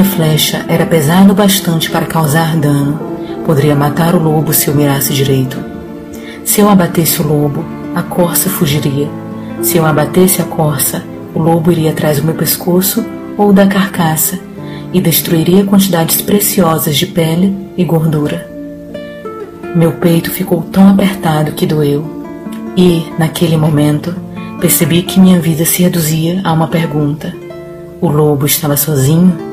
Longa flecha era pesada o bastante para causar dano. Poderia matar o lobo se eu mirasse direito. Se eu abatesse o lobo, a corça fugiria. Se eu abatesse a corça, o lobo iria atrás do meu pescoço ou da carcaça e destruiria quantidades preciosas de pele e gordura. Meu peito ficou tão apertado que doeu, e, naquele momento, percebi que minha vida se reduzia a uma pergunta: o lobo estava sozinho?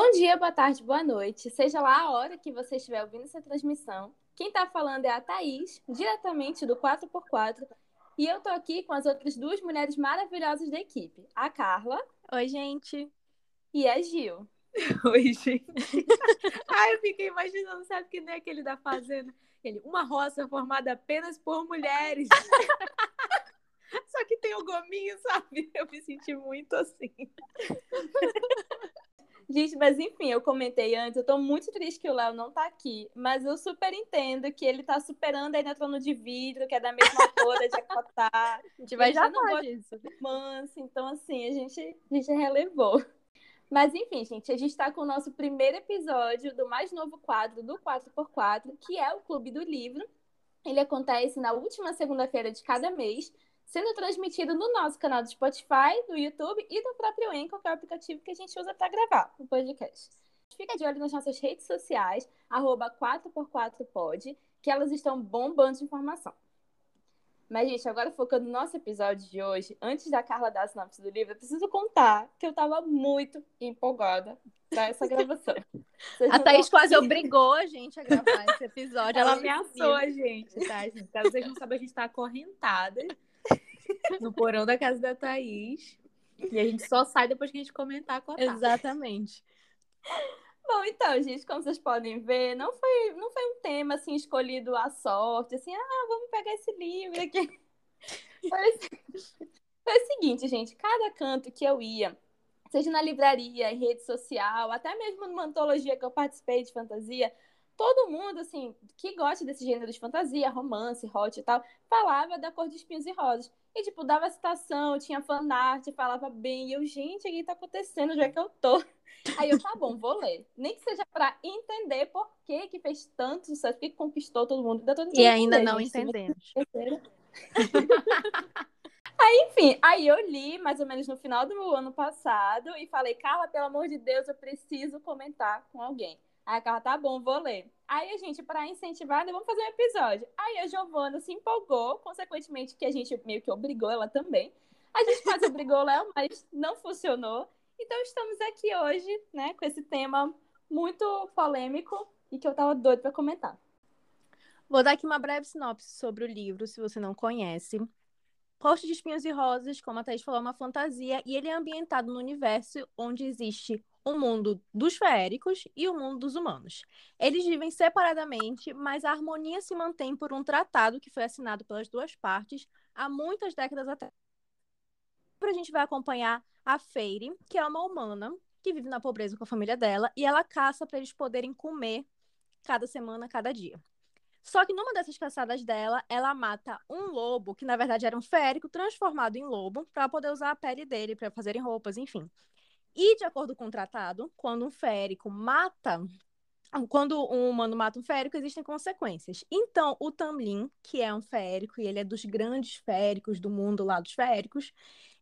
Bom dia, boa tarde, boa noite. Seja lá a hora que você estiver ouvindo essa transmissão. Quem está falando é a Thaís, diretamente do 4x4. E eu tô aqui com as outras duas mulheres maravilhosas da equipe. A Carla. Oi, gente. E a Gil. Oi, gente. Ai, eu fiquei imaginando, sabe que nem aquele da Fazenda? Ele, uma roça formada apenas por mulheres. Só que tem o gominho, sabe? Eu me senti muito assim. Gente, mas enfim, eu comentei antes, eu tô muito triste que o Léo não tá aqui, mas eu super entendo que ele tá superando aí na trono de vidro, que é da mesma altura de Acotá. A gente vai já falar disso. Manso, então assim, a gente, a gente relevou. Mas enfim, gente, a gente está com o nosso primeiro episódio do mais novo quadro do 4x4, que é o Clube do Livro. Ele acontece na última segunda-feira de cada mês, sendo transmitido no nosso canal do Spotify, do YouTube e do próprio Anchor, que é o aplicativo que a gente usa para gravar o podcast. Fica de olho nas nossas redes sociais, 4x4pod, que elas estão bombando de informação. Mas, gente, agora focando no nosso episódio de hoje, antes da Carla dar a sinopse do livro, eu preciso contar que eu estava muito empolgada para essa gravação. Vocês a Thaís quase obrigou a gente a gravar esse episódio. Ela, Ela ameaçou a gente, tá, gente? Caso vocês não sabem, a gente está acorrentada no porão da casa da Thaís. E a gente só sai depois que a gente comentar com a Thaís. Exatamente. Bom, então, gente, como vocês podem ver, não foi, não foi um tema assim escolhido à sorte, assim, ah, vamos pegar esse livro aqui. Foi, foi o seguinte, gente, cada canto que eu ia, seja na livraria, em rede social, até mesmo numa antologia que eu participei de fantasia, todo mundo, assim, que gosta desse gênero de fantasia, romance, hot e tal, falava da cor de espinhos e rosas. E, tipo, dava citação, tinha fanart, falava bem. E eu, gente, o que tá acontecendo? Já é que eu tô. Aí eu, tá bom, vou ler. Nem que seja pra entender por que que fez tanto sucesso, que conquistou todo mundo. e ainda não gente, entendemos. Aí, enfim, aí eu li mais ou menos no final do ano passado e falei, Carla, pelo amor de Deus, eu preciso comentar com alguém. Aí a Carla, tá bom, vou ler. Aí a gente, para incentivar, né, vamos fazer um episódio. Aí a Giovana se empolgou, consequentemente, que a gente meio que obrigou ela também. A gente quase obrigou Léo, mas não funcionou. Então estamos aqui hoje, né, com esse tema muito polêmico e que eu tava doido para comentar. Vou dar aqui uma breve sinopse sobre o livro, se você não conhece. Rosto de Espinhos e Rosas, como a Thaís falou, é uma fantasia e ele é ambientado no universo onde existe o mundo dos feéricos e o mundo dos humanos. Eles vivem separadamente, mas a harmonia se mantém por um tratado que foi assinado pelas duas partes há muitas décadas atrás. A gente vai acompanhar a Feire, que é uma humana que vive na pobreza com a família dela, e ela caça para eles poderem comer cada semana, cada dia. Só que numa dessas caçadas dela, ela mata um lobo, que na verdade era um férico transformado em lobo, para poder usar a pele dele, para fazerem roupas, enfim. E, de acordo com o tratado, quando um férico mata. Quando um humano mata um férico, existem consequências. Então, o Tamlin, que é um férico, e ele é dos grandes féricos do mundo lá dos féricos,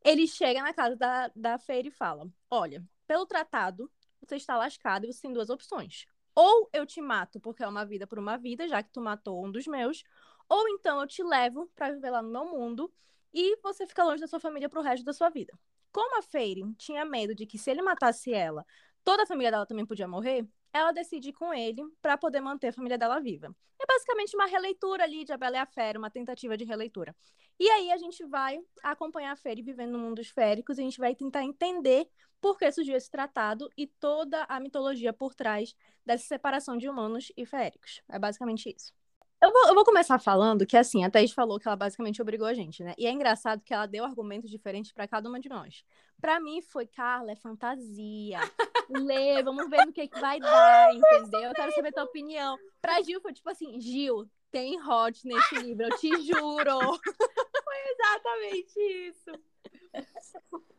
ele chega na casa da, da feira e fala: Olha, pelo tratado, você está lascado e você tem duas opções. Ou eu te mato porque é uma vida por uma vida, já que tu matou um dos meus, ou então eu te levo para viver lá no meu mundo e você fica longe da sua família pro resto da sua vida. Como a Feirin tinha medo de que se ele matasse ela, toda a família dela também podia morrer, ela decide ir com ele para poder manter a família dela viva. É basicamente uma releitura ali de A Bela e a Fera, uma tentativa de releitura. E aí a gente vai acompanhar a Fera vivendo no mundo esféricos e a gente vai tentar entender por que surgiu esse tratado e toda a mitologia por trás dessa separação de humanos e féricos. É basicamente isso. Eu vou, eu vou, começar falando que, assim, a Thaís falou que ela basicamente obrigou a gente, né? E é engraçado que ela deu argumentos diferentes para cada uma de nós. Para mim foi, Carla, é fantasia. Lê, vamos ver no que, que vai dar, entendeu? Eu quero saber a tua opinião. Pra Gil foi tipo assim, Gil, tem hot nesse livro, eu te juro. Foi exatamente isso.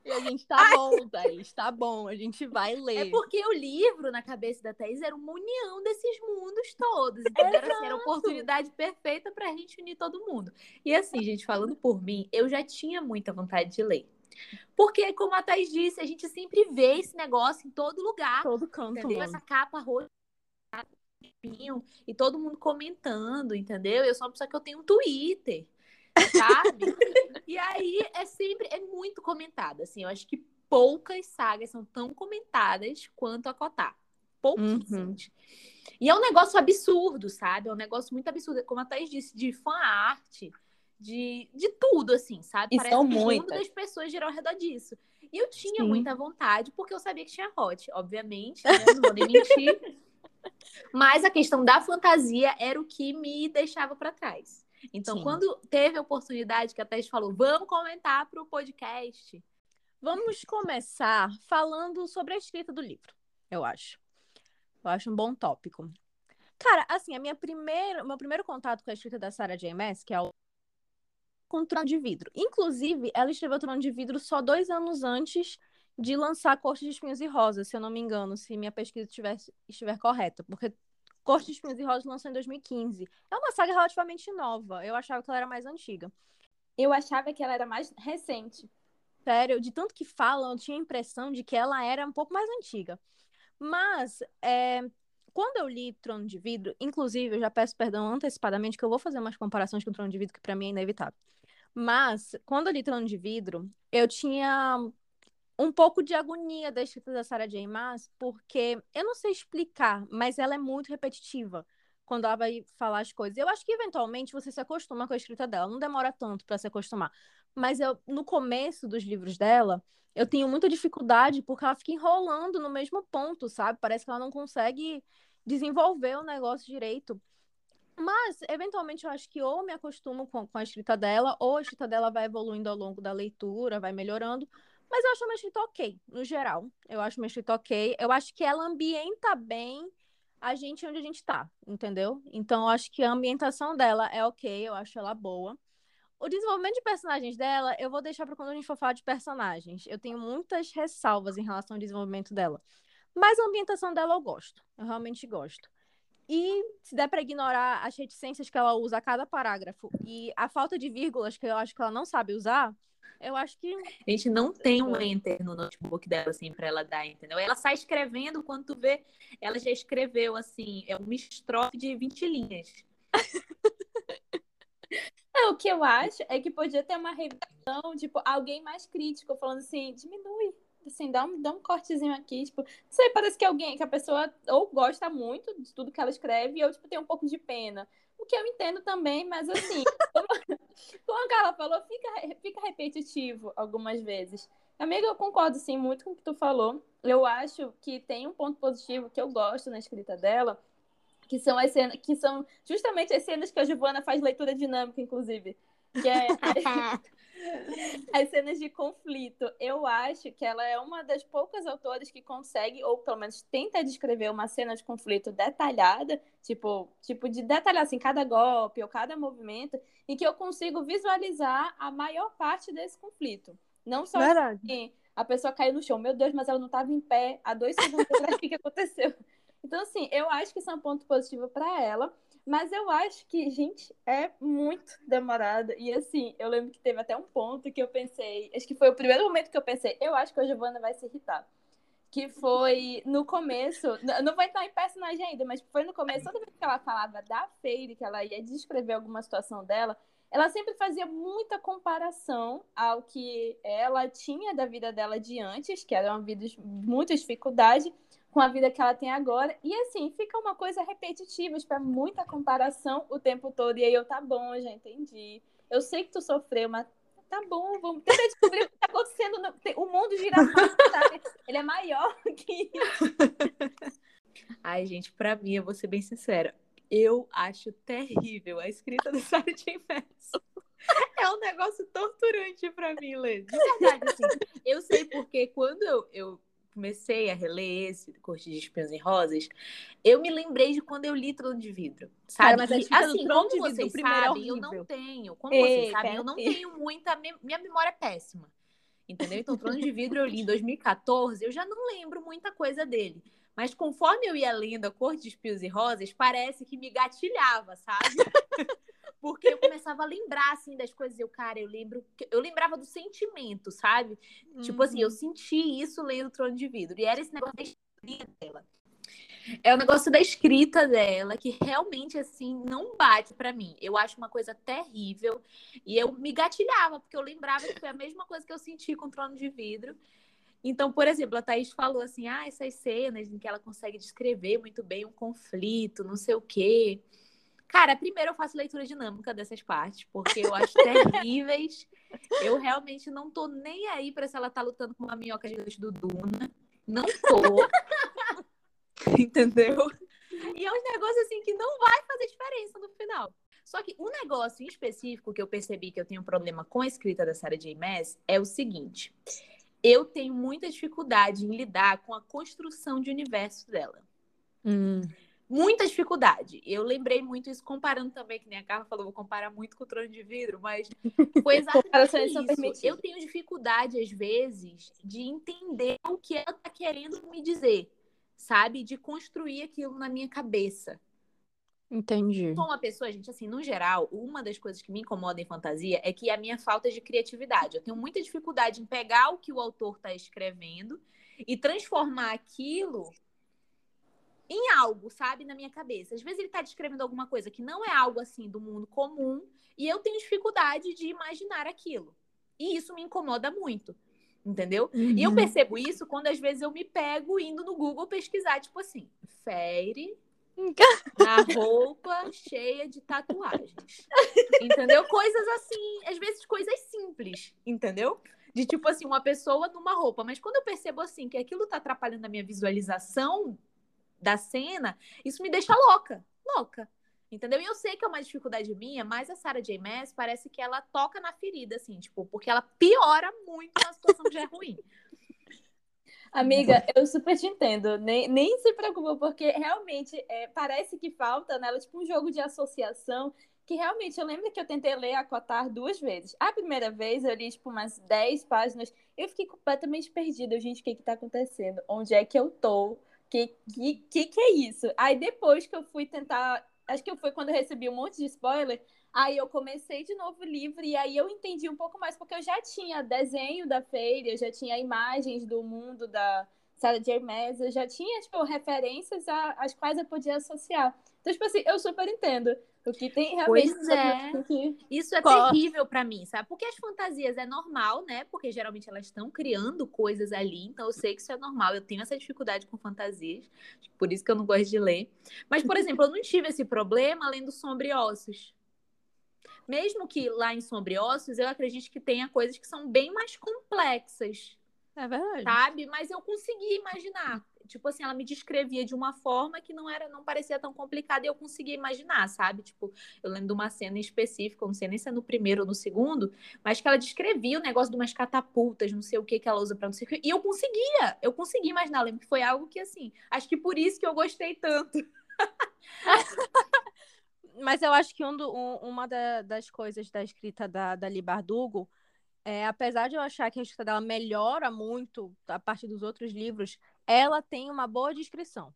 E a gente tá bom, Thaís, tá bom, a gente vai ler. É porque o livro, na cabeça da Thaís, era uma união desses mundos todos. Entendeu? Era, assim, era a oportunidade perfeita pra gente unir todo mundo. E assim, gente, falando por mim, eu já tinha muita vontade de ler. Porque, como a Thaís disse, a gente sempre vê esse negócio em todo lugar. Todo canto. Entendeu? Mano. Essa capa roxa e todo mundo comentando, entendeu? Eu sou uma pessoa que eu tenho um Twitter, sabe? e aí é sempre, é muito comentada, assim, eu acho que poucas sagas são tão comentadas quanto a Cotar. Pouquíssimas. Uhum. E é um negócio absurdo, sabe? É um negócio muito absurdo, como a Thaís disse, de fan art, de, de tudo, assim, sabe? E Parece são que o mundo muitas. das pessoas giram ao redor disso. E eu tinha Sim. muita vontade, porque eu sabia que tinha hot, obviamente, né? Não vou nem mentir. Mas a questão da fantasia era o que me deixava para trás. Então, Sim. quando teve a oportunidade que a Thaís falou, vamos comentar para o podcast. Vamos começar falando sobre a escrita do livro, eu acho. Eu acho um bom tópico. Cara, assim, a minha primeira, meu primeiro contato com a escrita da Sarah J. Maas, que é o com Trono de Vidro. Inclusive, ela escreveu Trono de Vidro só dois anos antes de lançar Corte de Espinhos e Rosas, se eu não me engano, se minha pesquisa estiver, estiver correta. Porque Corte de Espinhos e Rosas lançou em 2015. É uma saga relativamente nova. Eu achava que ela era mais antiga. Eu achava que ela era mais recente. Sério, de tanto que falam, eu tinha a impressão de que ela era um pouco mais antiga. Mas, é, quando eu li Trono de Vidro, inclusive, eu já peço perdão antecipadamente, que eu vou fazer umas comparações com Trono de Vidro, que para mim é inevitável. Mas, quando eu li Trono de Vidro, eu tinha um pouco de agonia da escrita da Sarah J. Maas, porque eu não sei explicar, mas ela é muito repetitiva quando ela vai falar as coisas. Eu acho que eventualmente você se acostuma com a escrita dela, não demora tanto para se acostumar. Mas eu no começo dos livros dela, eu tenho muita dificuldade porque ela fica enrolando no mesmo ponto, sabe? Parece que ela não consegue desenvolver o negócio direito. Mas, eventualmente, eu acho que ou me acostumo com, com a escrita dela, ou a escrita dela vai evoluindo ao longo da leitura, vai melhorando. Mas eu acho uma escrita ok, no geral. Eu acho uma escrita ok. Eu acho que ela ambienta bem a gente onde a gente tá, entendeu? Então, eu acho que a ambientação dela é ok, eu acho ela boa. O desenvolvimento de personagens dela, eu vou deixar para quando a gente for falar de personagens. Eu tenho muitas ressalvas em relação ao desenvolvimento dela. Mas a ambientação dela eu gosto. Eu realmente gosto. E se der para ignorar as reticências que ela usa a cada parágrafo e a falta de vírgulas que eu acho que ela não sabe usar, eu acho que A gente não tem um enter no notebook dela, assim, pra ela dar, entendeu? Ela sai escrevendo, quando tu vê, ela já escreveu, assim, é uma estrofe de 20 linhas. É, o que eu acho é que podia ter uma revisão, tipo, alguém mais crítico, falando assim, diminui, assim, dá um, dá um cortezinho aqui, tipo, não sei, parece que alguém, que a pessoa ou gosta muito de tudo que ela escreve, ou, tipo, tem um pouco de pena. O que eu entendo também, mas assim, como, como a Carla falou, fica, fica repetitivo algumas vezes. Amiga, eu concordo, sim, muito com o que tu falou. Eu acho que tem um ponto positivo que eu gosto na escrita dela, que são as cenas, que são justamente as cenas que a Giovana faz leitura dinâmica, inclusive. Que é as cenas de conflito. Eu acho que ela é uma das poucas autoras que consegue, ou pelo menos tenta descrever uma cena de conflito detalhada, tipo, tipo de detalhar assim, cada golpe ou cada movimento, e que eu consigo visualizar a maior parte desse conflito. Não só Verdade. assim, a pessoa caiu no chão, meu Deus, mas ela não estava em pé há dois segundos atrás, o que, que aconteceu? Então, assim, eu acho que isso é um ponto positivo para ela, mas eu acho que, gente, é muito demorada. E, assim, eu lembro que teve até um ponto que eu pensei, acho que foi o primeiro momento que eu pensei, eu acho que a Giovana vai se irritar. Que foi no começo, não vai estar em personagem ainda, mas foi no começo, toda vez que ela falava da Feire, que ela ia descrever alguma situação dela, ela sempre fazia muita comparação ao que ela tinha da vida dela de antes, que era uma vida de muita dificuldade, com a vida que ela tem agora. E assim, fica uma coisa repetitiva, tipo, é muita comparação o tempo todo. E aí eu, tá bom, já entendi. Eu sei que tu sofreu, mas tá bom, vamos tentar descobrir o que tá acontecendo. no- O mundo gira mais, sabe? Ele é maior que isso. Ai, gente, pra mim, eu vou ser bem sincera. Eu acho terrível a escrita do Sarah. Maas. É um negócio torturante pra mim, Lê. De verdade, assim. Eu sei porque quando eu, eu comecei a reler esse Corte de Espinhos e Rosas, eu me lembrei de quando eu li Trono de Vidro. Sabe? Cara, mas E, escrita do assim, Trono como de Vidro, vocês o primeiro é sabem, eu não tenho. Como Ei, vocês sabem, eu não tenho muita. Minha memória é péssima. Entendeu? Então, Trono de Vidro eu li em 2014, eu já não lembro muita coisa dele. Mas conforme eu ia lendo A Cor de Espios e Rosas, parece que me gatilhava, sabe? Porque eu começava a lembrar, assim, das coisas. Eu, cara, eu lembro. Eu lembrava do sentimento, sabe? Uhum. Tipo assim, eu uhum. senti isso lendo Trono de Vidro. E era esse negócio da escrita dela. É o negócio da escrita dela, que realmente, assim, não bate para mim. Eu acho uma coisa terrível. E eu me gatilhava, porque eu lembrava que foi a mesma coisa que eu senti com Trono de Vidro. Então, por exemplo, a Thaís falou assim: ah, essas cenas em que ela consegue descrever muito bem um conflito, não sei o quê. Cara, primeiro eu faço leitura dinâmica dessas partes, porque eu acho terríveis. Eu realmente não tô nem aí pra se ela tá lutando com uma minhoca gigante do Duna. Não tô. Entendeu? E é um negócio assim que não vai fazer diferença no final. Só que um negócio em específico que eu percebi que eu tenho um problema com a escrita da Sarah J. Maas é o seguinte eu tenho muita dificuldade em lidar com a construção de universo dela. Hum. Muita dificuldade. Eu lembrei muito isso comparando também, que nem a Carla falou, vou comparar muito com o trono de vidro, mas foi exatamente isso. Eu tenho dificuldade, às vezes, de entender o que ela está querendo me dizer, sabe? De construir aquilo na minha cabeça. Entendi. Sou uma pessoa, gente, assim, no geral, uma das coisas que me incomoda em fantasia é que a minha falta de criatividade. Eu tenho muita dificuldade em pegar o que o autor está escrevendo e transformar aquilo em algo, sabe, na minha cabeça. Às vezes ele está descrevendo alguma coisa que não é algo assim do mundo comum e eu tenho dificuldade de imaginar aquilo. E isso me incomoda muito. Entendeu? Uhum. E eu uhum. percebo isso quando às vezes eu me pego indo no Google pesquisar, tipo assim, Fairy na roupa cheia de tatuagens. Entendeu? Coisas assim, às vezes coisas simples, entendeu? De tipo assim, uma pessoa numa roupa. Mas quando eu percebo assim que aquilo tá atrapalhando a minha visualização da cena, isso me deixa louca. Louca. Entendeu? E eu sei que é uma dificuldade minha, mas a Sarah J. Maas parece que ela toca na ferida, assim, tipo, porque ela piora muito uma situação que já é ruim. Amiga, eu super te entendo. Nem, nem se preocupa, porque realmente é, parece que falta nela, tipo, um jogo de associação. Que realmente eu lembro que eu tentei ler a Cotar duas vezes. A primeira vez eu li, tipo, umas 10 páginas. Eu fiquei completamente perdida. Gente, o que que tá acontecendo? Onde é que eu tô? Que, que, que, é isso? Aí depois que eu fui tentar. Acho que foi quando eu recebi um monte de spoiler. Aí eu comecei de novo o livro e aí eu entendi um pouco mais, porque eu já tinha desenho da feira, eu já tinha imagens do mundo da Sarah J. Maas, eu já tinha, tipo, referências às quais eu podia associar. Então, tipo assim, eu super entendo. O que tem realmente. Pois é. Que... Isso é terrível para mim, sabe? Porque as fantasias é normal, né? Porque geralmente elas estão criando coisas ali, então eu sei que isso é normal. Eu tenho essa dificuldade com fantasias, por isso que eu não gosto de ler. Mas, por exemplo, eu não tive esse problema lendo Sombra e Ossos. Mesmo que lá em Sombriossos, eu acredito que tenha coisas que são bem mais complexas. É verdade. Sabe? Mas eu consegui imaginar. Tipo assim, ela me descrevia de uma forma que não era, não parecia tão complicada e eu conseguia imaginar, sabe? Tipo, eu lembro de uma cena específica, não sei nem se é no primeiro ou no segundo, mas que ela descrevia o negócio de umas catapultas, não sei o que que ela usa para não sei o que. E eu conseguia, eu conseguia imaginar. Eu lembro que foi algo que, assim, acho que por isso que eu gostei tanto. mas eu acho que um do, um, uma da, das coisas da escrita da, da Li Bardugo é, apesar de eu achar que a escrita dela melhora muito a partir dos outros livros, ela tem uma boa descrição.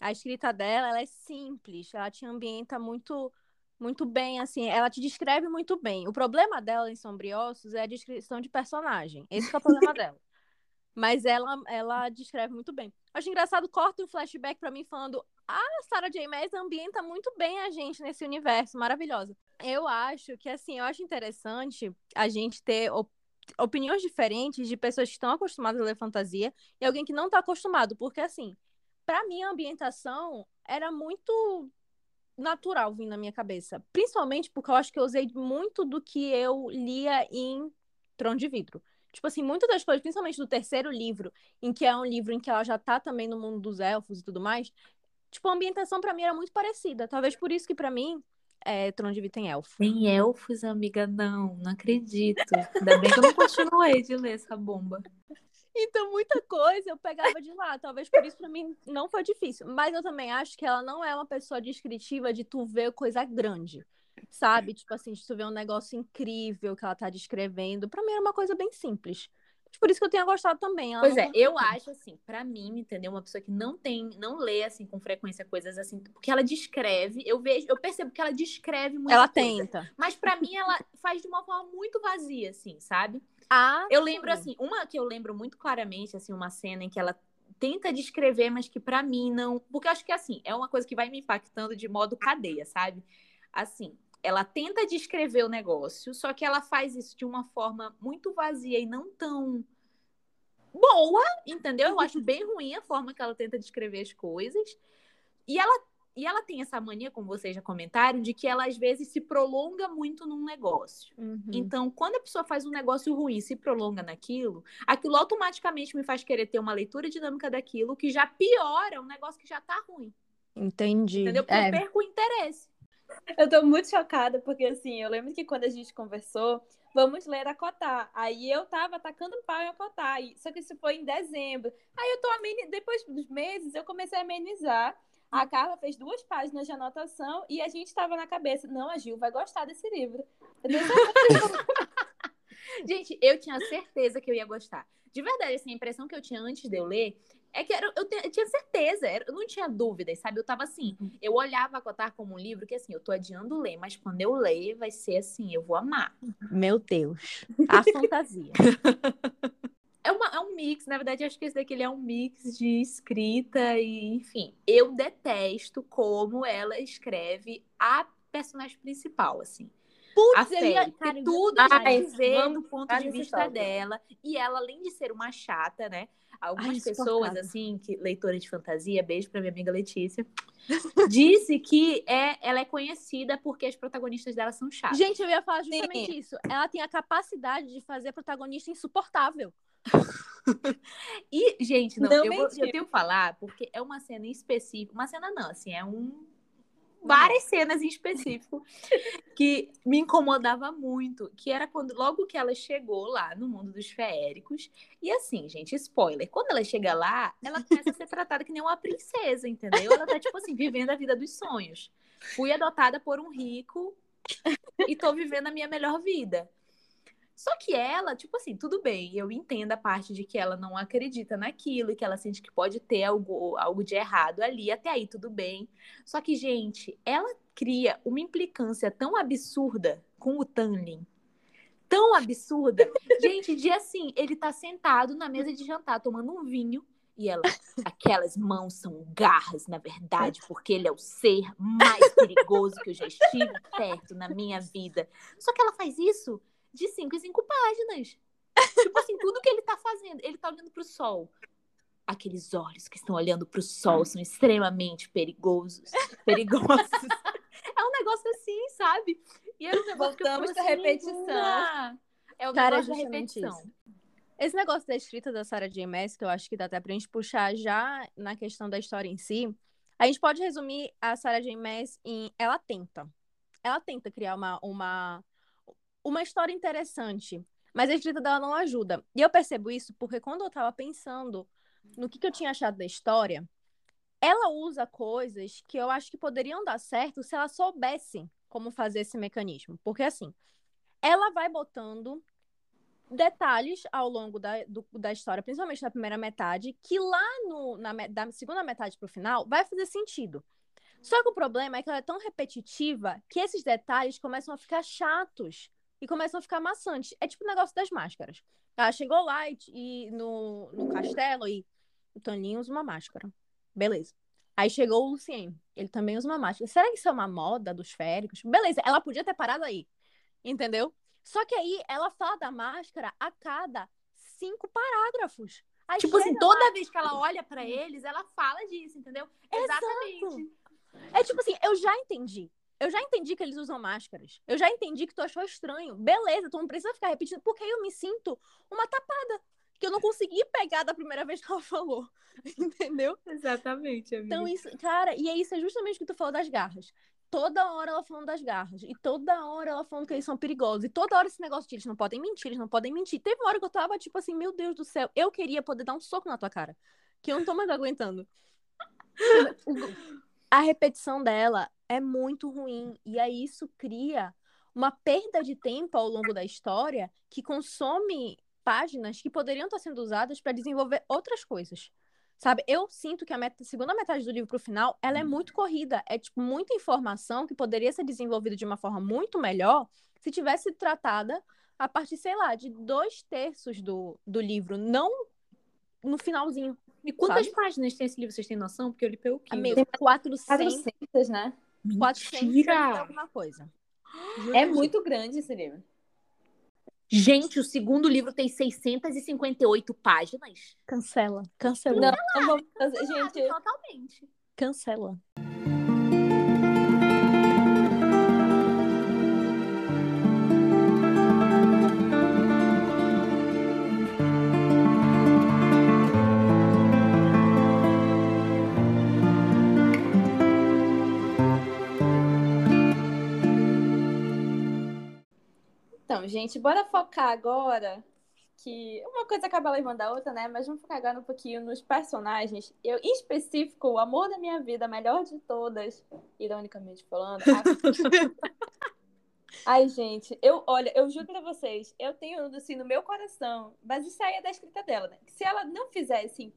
A escrita dela, ela é simples, ela te ambienta muito muito bem, assim, ela te descreve muito bem. O problema dela em Sombriossos é a descrição de personagem. Esse é o problema dela. Mas ela, ela descreve muito bem. Acho engraçado, corta um flashback para mim falando: a Sarah J. Maas ambienta muito bem a gente nesse universo maravilhoso. Eu acho que, assim, eu acho interessante a gente ter op opiniões diferentes de pessoas que estão acostumadas a ler fantasia e alguém que não está acostumado, porque, assim, para mim a ambientação era muito natural vindo na minha cabeça, principalmente porque eu acho que eu usei muito do que eu lia em Trono de Vidro. Tipo assim, muitas das coisas, principalmente do terceiro livro, em que é um livro em que ela já tá também no mundo dos elfos e tudo mais, tipo, a ambientação para mim era muito parecida. Talvez por isso que para mim é, Trono de Vida tem elfo. Tem elfos, amiga? Não, não acredito. Ainda bem que eu não continuei de ler essa bomba. Então, muita coisa eu pegava de lá. Talvez por isso pra mim não foi difícil. Mas eu também acho que ela não é uma pessoa descritiva de tu ver coisa grande. Sabe? Tipo assim, de tu ver um negócio incrível que ela tá descrevendo. Pra mim era uma coisa bem simples. Por isso que eu tenha gostado também. Pois é, eu acho assim, pra mim, entendeu? Uma pessoa que não tem, não lê assim com frequência coisas assim, porque ela descreve, eu vejo, eu percebo que ela descreve muito. Ela tenta. Mas pra mim ela faz de uma forma muito vazia, assim, sabe? Ah, Eu lembro sim. assim, uma que eu lembro muito claramente, assim, uma cena em que ela tenta descrever, mas que pra mim não, porque eu acho que assim, é uma coisa que vai me impactando de modo cadeia, sabe? Assim, ela tenta descrever o negócio, só que ela faz isso de uma forma muito vazia e não tão boa, entendeu? Eu acho bem ruim a forma que ela tenta descrever as coisas. E ela e ela tem essa mania, como vocês já comentaram, de que ela às vezes se prolonga muito num negócio. Uhum. Então, quando a pessoa faz um negócio ruim e se prolonga naquilo, aquilo automaticamente me faz querer ter uma leitura dinâmica daquilo que já piora um negócio que já tá ruim. Entendi. Entendeu? Porque É, eu perco o interesse. Eu tô muito chocada, porque assim, eu lembro que quando a gente conversou, vamos ler a Cotar. Aí eu tava atacando pau em Acotar. e- Só que isso foi em dezembro. Aí eu tô ameni... depois dos meses, eu comecei a amenizar. A Carla fez duas páginas de anotação e a gente tava na cabeça. Não, a Gil vai gostar desse livro. Tenho certeza. Gente, eu tinha certeza que eu ia gostar. De verdade, assim, a impressão que eu tinha antes de eu ler é que era- eu, te- eu tinha certeza, era- eu não tinha dúvidas, sabe? Eu tava assim, eu olhava a Cotar como um livro que, assim, eu tô adiando ler, mas quando eu ler, vai ser assim, eu vou amar. Meu Deus. A fantasia. É, uma, é um mix, na verdade, acho que esse daqui ele é um mix de escrita e, enfim, eu detesto como ela escreve a personagem principal, assim. Putz, eu ia- cara, tudo vê vamos do ponto de vista dela. E ela, além de ser uma chata, né? Algumas Ai, pessoas, assim, que leitora de fantasia, beijo pra minha amiga Letícia, disse que é, ela é conhecida porque as protagonistas dela são chatas. Gente, eu ia falar justamente isso. Ela tem a capacidade de fazer a protagonista insuportável. E, gente, não, Não eu, vou- eu tenho que falar, porque é uma cena em específico. Uma cena não, assim, é um. Várias cenas em específico que me incomodava muito. Que era quando, logo que ela chegou lá no mundo dos feéricos. E assim, gente, spoiler. Quando ela chega lá, ela começa a ser tratada que nem uma princesa, entendeu? Ela tá, tipo assim, vivendo a vida dos sonhos. Fui adotada por um rico e tô vivendo a minha melhor vida. Só que ela, tipo assim, tudo bem, eu entendo a parte de que ela não acredita naquilo e que ela sente que pode ter algo, algo de errado ali, até aí tudo bem. Só que, gente, ela cria uma implicância tão absurda com o Tanlin. Tão absurda. Gente, de assim, ele tá sentado na mesa de jantar tomando um vinho e ela, aquelas mãos são garras, na verdade, porque ele é o ser mais perigoso que eu já estive perto na minha vida. Só que ela faz isso de cinco em cinco páginas. Tipo assim, tudo que ele tá fazendo, ele tá olhando pro sol. Aqueles olhos que estão olhando pro sol são extremamente perigosos. Perigosos. É um negócio assim, sabe? E era um negócio que eu Voltamos ficava pra assim, repetição. É o Cara, negócio da repetição. isso. Esse negócio da escrita da Sarah J. Maas, que eu acho que dá até pra gente puxar já na questão da história em si, a gente pode resumir a Sarah J. Maas em ela tenta. Ela tenta criar uma, uma, uma história interessante, mas a escrita dela não ajuda. E eu percebo isso porque quando eu tava pensando no que, que eu tinha achado da história, ela usa coisas que eu acho que poderiam dar certo se ela soubesse como fazer esse mecanismo. Porque assim, ela vai botando detalhes ao longo da, do- da história, principalmente na primeira metade, que lá no, na da segunda metade pro final vai fazer sentido. Só que o problema é que ela é tão repetitiva que esses detalhes começam a ficar chatos e começam a ficar maçantes. É tipo o negócio das máscaras. Ela chegou lá e, e no, no castelo e o Toninho usa uma máscara. Beleza. Aí chegou o Lucien. Ele também usa uma máscara. Será que isso é uma moda dos féricos? Beleza, ela podia ter parado aí. Entendeu? Só que aí ela fala da máscara a cada cinco parágrafos. Aí Tipo assim, toda vez que ela olha pra eles, ela fala disso, entendeu? Exato. Exatamente. É tipo assim, eu já entendi. Eu já entendi que eles usam máscaras. Eu já entendi que tu achou estranho. Beleza, tu não precisa ficar repetindo, porque aí eu me sinto uma tapada. Que eu não consegui pegar da primeira vez que ela falou. Entendeu? Exatamente, amiga. Então, isso, cara, e é isso é justamente o que tu falou das garras. Toda hora ela falando das garras. E toda hora ela falando que eles são perigosos. E toda hora esse negócio de eles não podem mentir, eles não podem mentir. Teve uma hora que eu tava tipo assim, meu Deus do céu, eu queria poder dar um soco na tua cara. Que eu não tô mais aguentando. A repetição dela é muito ruim. E aí isso cria uma perda de tempo ao longo da história que consome páginas que poderiam estar sendo usadas para desenvolver outras coisas. Sabe? Eu sinto que a met segunda metade do livro pro final, ela é muito corrida. É, tipo, muita informação que poderia ser desenvolvida de uma forma muito melhor se tivesse tratada a partir, sei lá, de dois terços do, do livro, não no finalzinho. E quantas Sabe? páginas tem esse livro? Vocês têm noção? Porque eu li pelo Kindle. Amigo, 400, 400, né? 400 Mentira! alguma coisa. É muito grande esse livro. Gente, o segundo livro tem 658 páginas. Cancela, cancela, Não, não vamos fazer. Gente, Totalmente. cancela. Então, gente, bora focar agora que uma coisa acaba levando a outra, né? Mas vamos focar agora um pouquinho nos personagens. Eu, em específico, o amor da minha vida, a melhor de todas, ironicamente falando. a- Ai, gente, eu, olha, eu juro pra vocês, eu tenho assim no meu coração, mas isso aí é da escrita dela, né? Se ela não fizesse assim,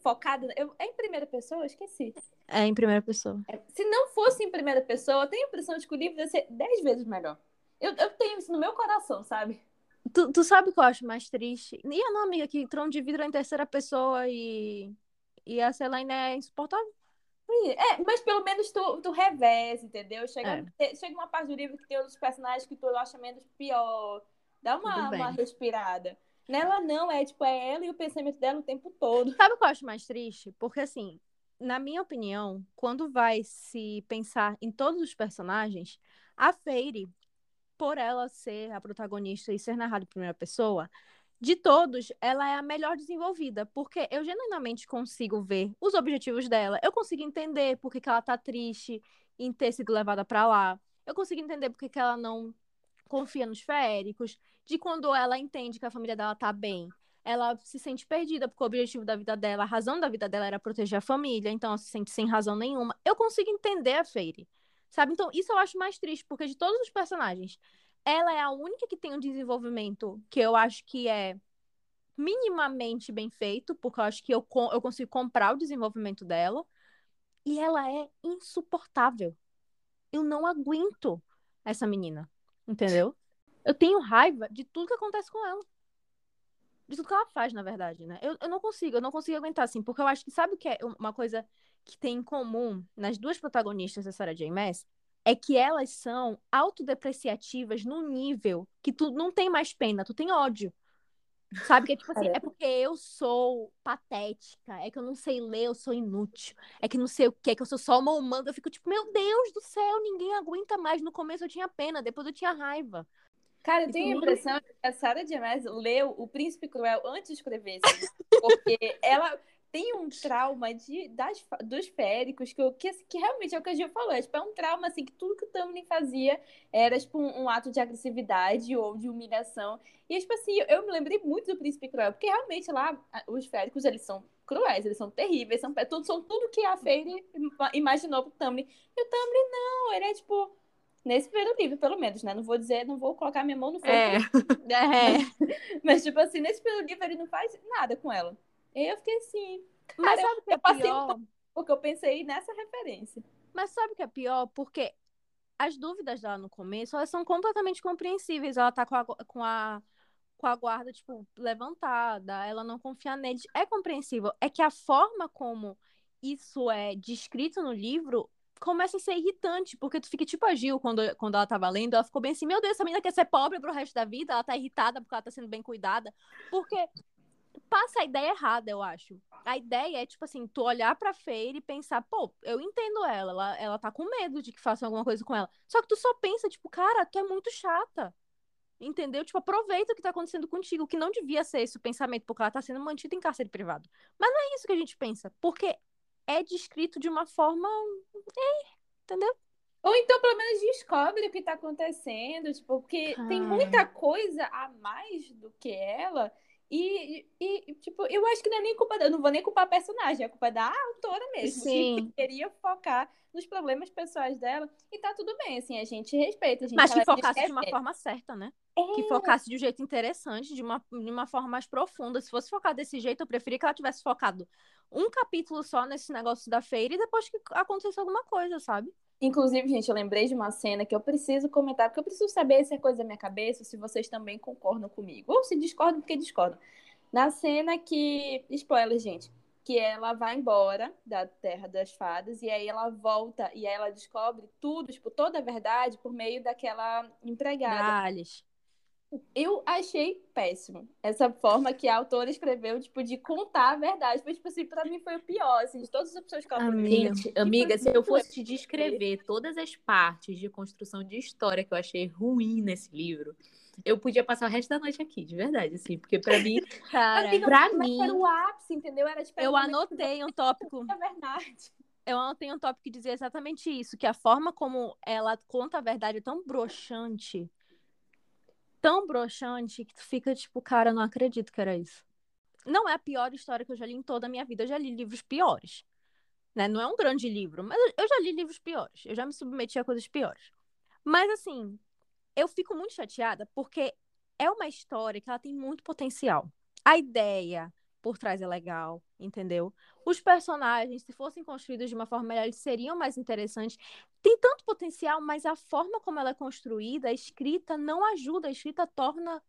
focada, eu, é em primeira pessoa, eu esqueci. É em primeira pessoa. É, Se não fosse em primeira pessoa, eu tenho a impressão de que o livro ia ser dez vezes melhor. Eu, eu tenho isso no meu coração, sabe? Tu, tu sabe o que eu acho mais triste? E a não, amiga, que Trono de Vidro é em terceira pessoa e, e a Selene é insuportável. É, mas pelo menos tu, tu reveza, entendeu? Chega, É. chega uma parte do livro que tem outros personagens que tu acha menos pior. Dá uma, uma respirada. Nela não, é tipo, é ela e o pensamento dela o tempo todo. Sabe o que eu acho mais triste? Porque, assim, na minha opinião, quando vai se pensar em todos os personagens, a Feire, por ela ser a protagonista e ser narrada em primeira pessoa, de todos, ela é a melhor desenvolvida, porque eu genuinamente consigo ver os objetivos dela, eu consigo entender por que que ela tá triste em ter sido levada pra lá, eu consigo entender por que que ela não confia nos féricos, de quando ela entende que a família dela tá bem, ela se sente perdida, porque o objetivo da vida dela, a razão da vida dela era proteger a família, então ela se sente sem razão nenhuma. Eu consigo entender a Feire, sabe? Então, isso eu acho mais triste, porque de todos os personagens, ela é a única que tem um desenvolvimento que eu acho que é minimamente bem feito, porque eu acho que eu, eu consigo comprar o desenvolvimento dela, e ela é insuportável. Eu não aguento essa menina, entendeu? Eu tenho raiva de tudo que acontece com ela. De tudo que ela faz, na verdade, né? Eu, eu não consigo, eu não consigo aguentar assim, porque eu acho que sabe o que é uma coisa que tem em comum nas duas protagonistas da Sarah J. Maas? É que elas são autodepreciativas num nível que tu não tem mais pena, tu tem ódio. Sabe? Que é tipo assim, Cara. é porque eu sou patética, é que eu não sei ler, eu sou inútil, é que não sei o que, é que eu sou só uma humana. Eu fico tipo, meu Deus do céu, ninguém aguenta mais. No começo eu tinha pena, depois eu tinha raiva. Cara, eu tenho a impressão que a Sarah J. Maas leu O Príncipe Cruel antes de escrever. Porque ela tem um trauma de, das, dos féricos, que, que, que realmente é o que a Gil falou. É, tipo, é um trauma, assim, que tudo que o Tamlin fazia era, tipo, um, um ato de agressividade ou de humilhação. E, tipo assim, eu, eu me lembrei muito do Príncipe Cruel, porque realmente lá, os féricos, eles são cruéis, eles são terríveis, são, tudo, são tudo que a ima- imaginou pro Tamlin. E o Tamlin, não, ele é, tipo... Nesse primeiro livro, pelo menos, né? Não vou dizer, não vou colocar minha mão no fogo É. É. mas, tipo assim, nesse primeiro livro ele não faz nada com ela. Eu fiquei assim, Mas Cara, sabe o que é eu passei um pior? porque eu pensei nessa referência. Mas sabe o que é pior? Porque as dúvidas dela no começo, elas são completamente compreensíveis. Ela tá com a, com a, com a guarda, tipo, levantada, ela não confia neles. É compreensível. É que a forma como isso é descrito no livro começa a ser irritante, porque tu fica tipo a Gil quando, quando ela tava lendo, ela ficou bem assim, meu Deus, essa menina quer ser pobre pro resto da vida, ela tá irritada porque ela tá sendo bem cuidada, porque passa a ideia errada, eu acho. A ideia é, tipo assim, tu olhar pra feira e pensar, pô, eu entendo ela, ela, ela tá com medo de que façam alguma coisa com ela. Só que tu só pensa, tipo, cara, tu é muito chata. Entendeu? Tipo, aproveita o que tá acontecendo contigo, que não devia ser esse o pensamento, porque ela tá sendo mantida em cárcere privado. Mas não é isso que a gente pensa, porque é descrito de uma forma. É, entendeu? Ou então, pelo menos, descobre o que tá acontecendo, tipo, porque tem Ah. muita coisa a mais do que ela E, e, tipo, eu acho que não é nem culpa, eu não vou nem culpar a personagem, é culpa da autora mesmo, Sim. que queria focar nos problemas pessoais dela. E tá tudo bem, assim, a gente respeita, a gente Mas que focasse de uma forma certa, né? É, Que focasse de um jeito interessante, de uma, de uma forma mais profunda. Se fosse focar desse jeito, eu preferia que ela tivesse focado um capítulo só nesse negócio da feira e depois que acontecesse alguma coisa, sabe? Inclusive, gente, eu lembrei de uma cena que eu preciso comentar, porque eu preciso saber se é coisa da minha cabeça, se vocês também concordam comigo. Ou se discordam, porque discordam. Na cena que. Spoiler, gente. Que ela vai embora da Terra das Fadas, e aí ela volta, e aí ela descobre tudo, tipo, toda a verdade, por meio daquela empregada. Da Alice. Eu achei péssimo essa forma que a autora escreveu, tipo, de contar a verdade. Foi, tipo assim, pra mim foi o pior, assim, de todas as opções que ela Amiga. Gente, amiga, se eu fosse te descrever todas as partes de construção de história que eu achei ruim nesse livro, eu podia passar o resto da noite aqui, de verdade, assim, porque pra mim, Cara, Amiga, pra mas mim, era o ápice, entendeu? Era tipo eu momento anotei um tópico. da verdade. Eu anotei um tópico que dizia exatamente isso, que a forma como ela conta a verdade é tão broxante, tão broxante, que tu fica tipo, cara, não acredito que era isso. Não é a pior história que eu já li em toda a minha vida, eu já li livros piores. Né? Não é um grande livro, mas eu já li livros piores, eu já me submeti a coisas piores. Mas assim, eu fico muito chateada porque é uma história que ela tem muito potencial. A ideia por trás é legal, entendeu? Os personagens, se fossem construídos de uma forma melhor, eles seriam mais interessantes. Tem tanto potencial, mas a forma como ela é construída, a escrita não ajuda, a escrita torna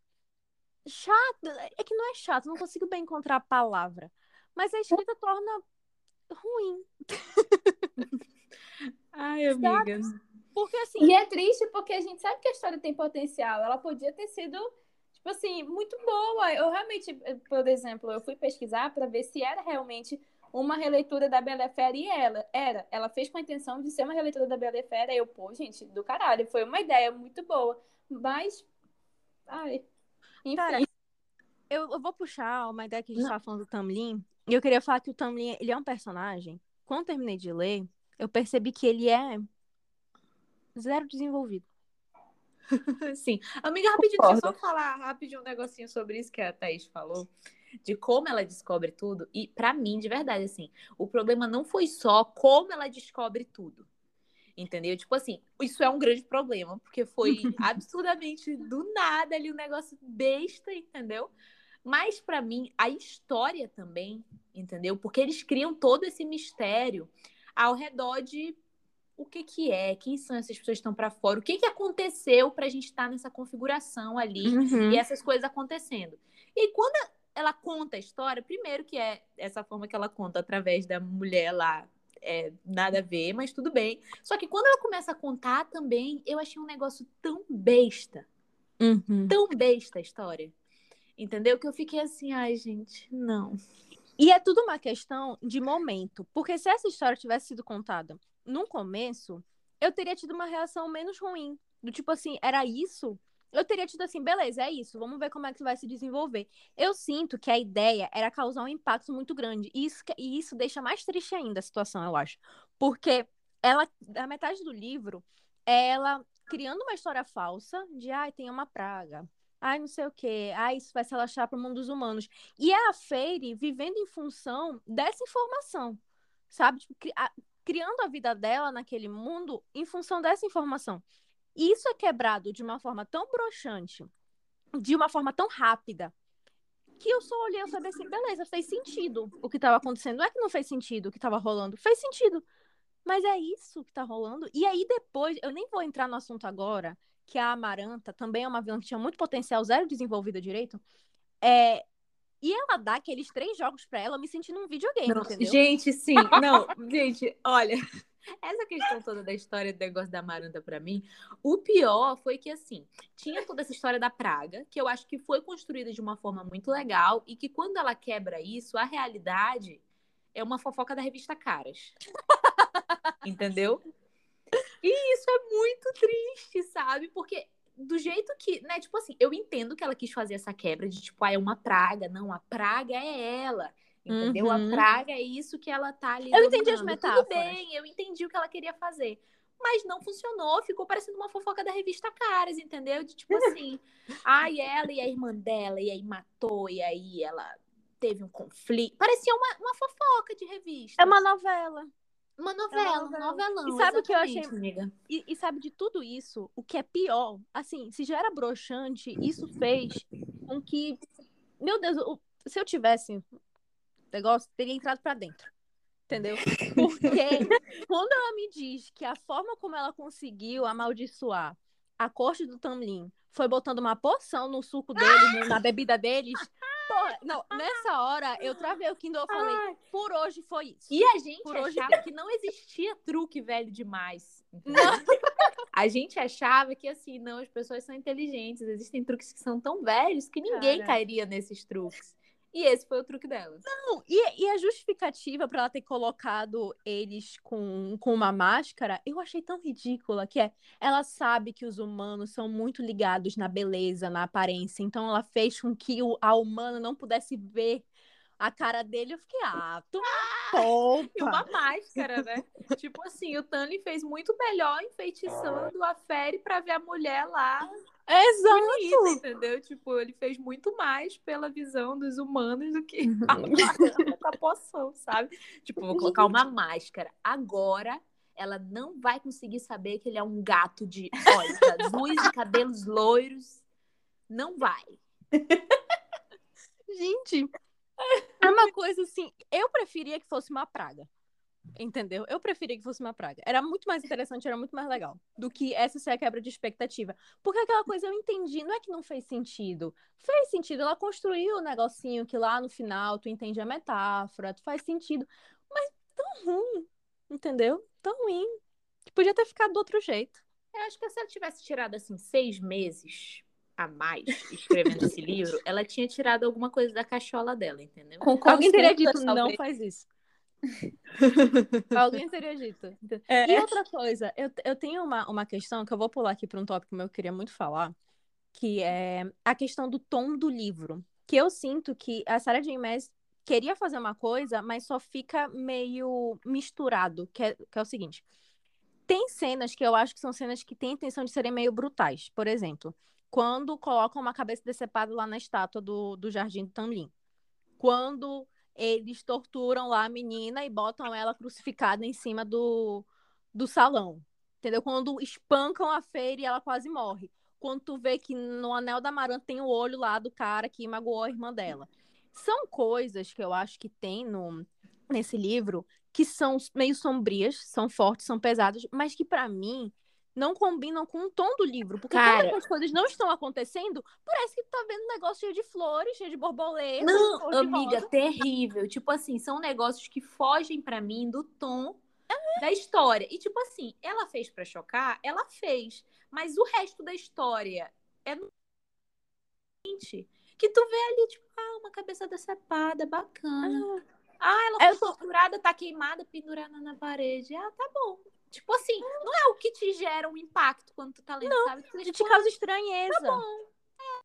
chata. É que não é chato, não consigo bem encontrar a palavra. Mas a escrita torna ruim. ai, amiga. Porque assim, E é triste porque a gente sabe que a história tem potencial. Ela podia ter sido, tipo assim, muito boa. Eu realmente, por exemplo, eu fui pesquisar para ver se era realmente uma releitura da Bela e Fera e ela era. Ela fez com a intenção de ser uma releitura da Bela e Fera. E eu, pô, gente, do caralho, foi uma ideia muito boa. Mas, ai, enfim. Cara, eu, eu vou puxar uma ideia que a gente estava falando do Tamlin. E eu queria falar que o Tamlin, ele é um personagem. Quando eu terminei de ler, eu percebi que ele é zero desenvolvido. Sim. Amiga, rapidinho, deixa eu só falar rapidinho um negocinho sobre isso que a Thaís falou. De como ela descobre tudo. E pra mim, de verdade, assim, o problema não foi só como ela descobre tudo. Entendeu? Tipo assim, isso é um grande problema, porque foi absurdamente do nada ali um negócio besta, entendeu? Mas pra mim, a história também, entendeu? Porque eles criam todo esse mistério ao redor de o que que é, quem são essas pessoas que estão pra fora, o que que aconteceu pra gente estar nessa configuração ali Uhum. e essas coisas acontecendo. E quando ela conta a história, primeiro que é essa forma que ela conta através da mulher lá, é, nada a ver, mas tudo bem. Só que quando ela começa a contar também, eu achei um negócio tão besta, Uhum. tão besta a história. Entendeu? Que eu fiquei assim, ai, gente, não. E é tudo uma questão de momento. Porque se essa história tivesse sido contada no começo, eu teria tido uma reação menos ruim. Do tipo assim, era isso? Eu teria tido assim, beleza, é isso, vamos ver como é que vai se desenvolver. Eu sinto que a ideia era causar um impacto muito grande. E isso, e isso deixa mais triste ainda a situação, eu acho. Porque ela, da metade do livro, ela criando uma história falsa de, ai, tem uma praga. Ai, não sei o quê. Ai, isso vai se relaxar para o mundo dos humanos. E é a Feire vivendo em função dessa informação, sabe? Tipo, criando a vida dela naquele mundo em função dessa informação. Isso é quebrado de uma forma tão broxante, de uma forma tão rápida, que eu só olhei e falei assim, beleza, fez sentido o que estava acontecendo. Não é que não fez sentido o que estava rolando, fez sentido. Mas é isso que tá rolando. E aí depois, eu nem vou entrar no assunto agora, que a Amaranta também é uma vilã que tinha muito potencial, zero desenvolvida direito. É, e ela dá aqueles três jogos pra ela, me senti num videogame, Não, entendeu? gente, sim. Não, gente, olha. Essa questão toda da história do negócio da Maranta pra mim, o pior foi que, assim, tinha toda essa história da praga, que eu acho que foi construída de uma forma muito legal, e que quando ela quebra isso, a realidade é uma fofoca da revista Caras. Entendeu? E isso é muito triste, sabe? Porque do jeito que, né, tipo assim, eu entendo que ela quis fazer essa quebra de tipo, ah, é uma praga. Não, a praga é ela. Entendeu? Uhum. A praga é isso que ela tá ali. Eu entendi as metáforas. Tudo bem, eu entendi o que ela queria fazer. Mas não funcionou, ficou parecendo uma fofoca da revista Caras, entendeu? De tipo assim, ai, ela e a irmã dela, e aí matou, e aí ela teve um conflito. Parecia uma, uma fofoca de revista. É uma novela. Uma novela, um novela. novelão. E sabe o que eu achei- amiga? E, e sabe de tudo isso, o que é pior, assim, se já era broxante, isso fez com que, meu Deus, se eu tivesse negócio, teria entrado pra dentro. Entendeu? Porque quando ela me diz que a forma como ela conseguiu amaldiçoar a corte do Tamlin foi botando uma poção no suco deles, na bebida deles, porra, não, nessa hora eu travei o Kindle e falei, por hoje foi isso. E a gente Por hoje achava que não existia truque velho demais. A gente achava que assim, não, as pessoas são inteligentes, existem truques que são tão velhos que ninguém Cara. cairia nesses truques. E esse foi o truque dela. Não, e, e a justificativa pra ela ter colocado eles com, com uma máscara, eu achei tão ridícula, que é, ela sabe que os humanos são muito ligados na beleza, na aparência, então ela fez com que o, a humana não pudesse ver a cara dele. Eu fiquei, ah, tu E uma máscara, né? tipo assim, o Tanley fez muito melhor enfeitiçando a Fairy pra ver a mulher lá Exato. bonita, entendeu? Tipo, ele fez muito mais pela visão dos humanos do que com a poção, sabe? Tipo, vou colocar uma máscara. Agora, ela não vai conseguir saber que ele é um gato de olhos azuis e cabelos loiros. Não vai. Gente, é uma coisa assim, eu preferia que fosse uma praga. Entendeu? Eu preferia que fosse uma praga. Era muito mais interessante, era muito mais legal do que essa ser a quebra de expectativa. Porque aquela coisa eu entendi, não é que não fez sentido. Fez sentido, ela construiu o negocinho que lá no final tu entende a metáfora, tu faz sentido. Mas tão ruim, entendeu? Tão ruim. Que podia ter ficado do outro jeito. Eu acho que se ela tivesse tirado, assim, seis meses a mais escrevendo esse livro, ela tinha tirado alguma coisa da cachola dela, entendeu? Com Alguém teria dito, não faz isso. Alguém teria dito. É. E outra coisa, eu, eu tenho uma, uma questão que eu vou pular aqui para um tópico que eu queria muito falar, que é a questão do tom do livro. Que eu sinto que a Sarah J. Maas queria fazer uma coisa, mas só fica meio misturado, que é, que é o seguinte. Tem cenas que eu acho que são cenas que têm a intenção de serem meio brutais. Por exemplo, quando colocam uma cabeça decepada lá na estátua do, do Jardim do Tanlin. Quando eles torturam lá a menina e botam ela crucificada em cima do, do salão. Entendeu? Quando espancam a feira e ela quase morre. Quando tu vê que no anel da Maranta tem o olho lá do cara que magoou a irmã dela. São coisas que eu acho que tem no, nesse livro que são meio sombrias, são fortes, são pesadas, mas que pra mim não combinam com o tom do livro. Porque Cara. quando as coisas não estão acontecendo, parece que tu tá vendo um negócio cheio de flores, cheio de borboleta. Não, amiga, terrível. Tipo assim, são negócios que fogem pra mim do tom da história. E tipo assim, ela fez pra chocar, ela fez, mas o resto da história é que tu vê ali tipo, ah, uma cabeça decepada, bacana. Ah, ela Eu foi torturada, tá queimada, pendurada na parede. Ah, tá bom. Tipo assim, não é o que te gera um impacto quando tu tá lendo, sabe? Tu De fica, te causa estranheza. Tá bom. É.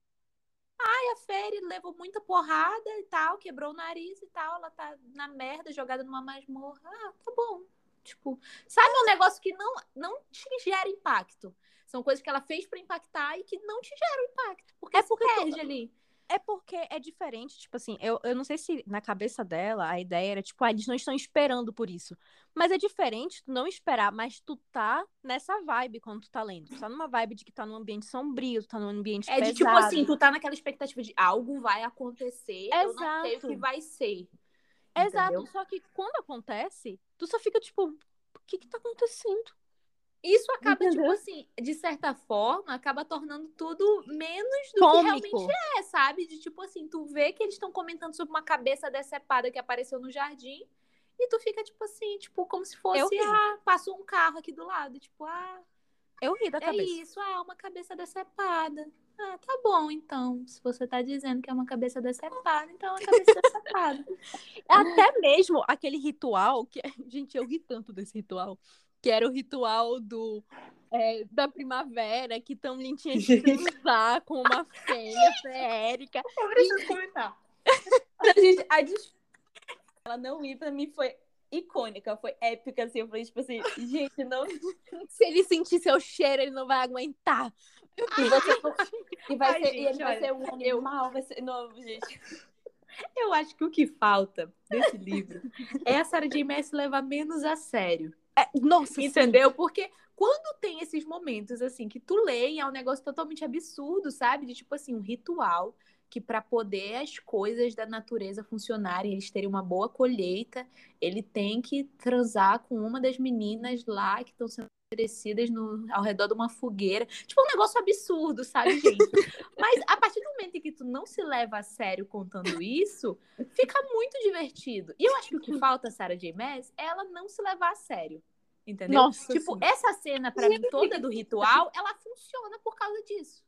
Ai, a Fairy levou muita porrada e tal, quebrou o nariz e tal. Ela tá na merda, jogada numa masmorra. Ah, tá bom. Tipo, sabe um negócio que não, não te gera impacto? São coisas que ela fez pra impactar e que não te geram impacto. Porque É porque tu- perde ali. É porque é diferente, tipo assim, eu, eu não sei se na cabeça dela a ideia era, tipo, ah, eles não estão esperando por isso. Mas é diferente tu não esperar, mas tu tá nessa vibe quando tu tá lendo. Tu tá numa vibe de que tá num ambiente sombrio, tu tá num ambiente É de tipo pesado. assim, tu tá naquela expectativa de algo vai acontecer, eu não sei o Exato. que vai ser. Exato, entendeu? só que quando acontece, tu só fica tipo, o que que tá acontecendo? Isso acaba, tipo Entendeu? assim, de certa forma, acaba tornando tudo menos do que Cômico. realmente é, sabe? De tipo assim, tu vê que eles estão comentando sobre uma cabeça decepada que apareceu no jardim e tu fica, tipo assim, tipo, como se fosse, ah, passou um carro aqui do lado. Tipo, ah, Eu ri da é cabeça. isso, ah, uma cabeça decepada. Ah, tá bom, então. Se você tá dizendo que é uma cabeça decepada, então é uma cabeça decepada. Até mesmo aquele ritual, que gente, eu ri tanto desse ritual, que era o ritual do é, da primavera, que Tamlin tinha que transar com uma fêmea feérica. Eu preciso comentar. a, gente, a des- Ela não ir pra mim foi icônica, foi épica, assim. Eu falei, tipo assim, gente, não. Se ele sentir seu cheiro, ele não vai aguentar. E, você e vai Ai, ser, e gente, ele vai olha, ser um animal, vai ser. Não, gente. Eu acho que o que falta desse livro é a Sarah J. Maas levar menos a sério. É, nossa, Entendeu? Porque quando tem esses momentos assim que tu lê é um negócio totalmente absurdo, sabe? De tipo assim, um ritual que para poder as coisas da natureza funcionarem, eles terem uma boa colheita, ele tem que transar com uma das meninas lá que estão sendo oferecidas no, ao redor de uma fogueira. Tipo, um negócio absurdo, sabe, gente? Mas a partir do momento em que tu não se leva a sério contando isso, fica muito divertido. E eu acho que o que falta, Sarah J. Maas, é ela não se levar a sério. Entendeu? Nossa, tipo, sim. essa cena, pra mim, toda do ritual, ela funciona por causa disso.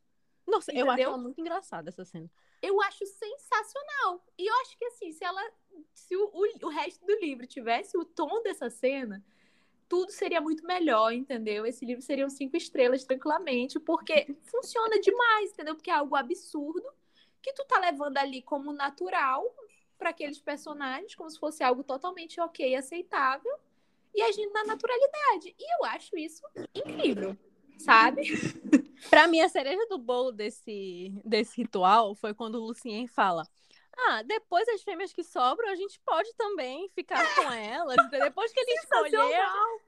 Nossa, eu acho Entendeu? ela muito engraçada essa cena. Eu acho sensacional. E eu acho que assim, se ela. Se o, o, o resto do livro tivesse o tom dessa cena, tudo seria muito melhor, entendeu? Esse livro seria um cinco estrelas tranquilamente, porque funciona demais, entendeu? Porque é algo absurdo que tu tá levando ali como natural para aqueles personagens, como se fosse algo totalmente ok, aceitável, e agindo na naturalidade. E eu acho isso incrível, sabe? Pra mim, a cereja do bolo desse, desse ritual foi quando o Lucien fala: Ah, depois as fêmeas que sobram, a gente pode também ficar com elas. Depois que ele escolheu,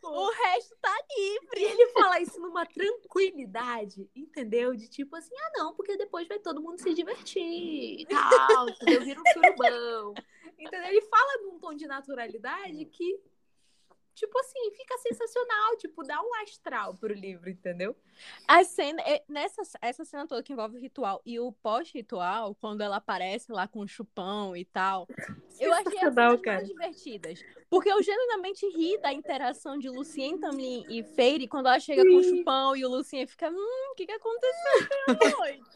o resto tá livre. E ele fala isso numa tranquilidade, entendeu? De tipo assim, ah, não, porque depois vai todo mundo se divertir e tal, entendeu? Vira um surubão. Entendeu? Ele fala num tom de naturalidade que, tipo assim, fica sensacional, tipo, dá um astral pro livro, entendeu? A cena, é- nessa essa cena toda que envolve o ritual e o pós-ritual, quando ela aparece lá com o chupão e tal, eu achei as cenas mais divertidas. Porque eu genuinamente ri da interação de Lucien, Tamlin e Feire quando ela chega com o chupão e o Lucien fica, hum, o que que aconteceu ontem à noite?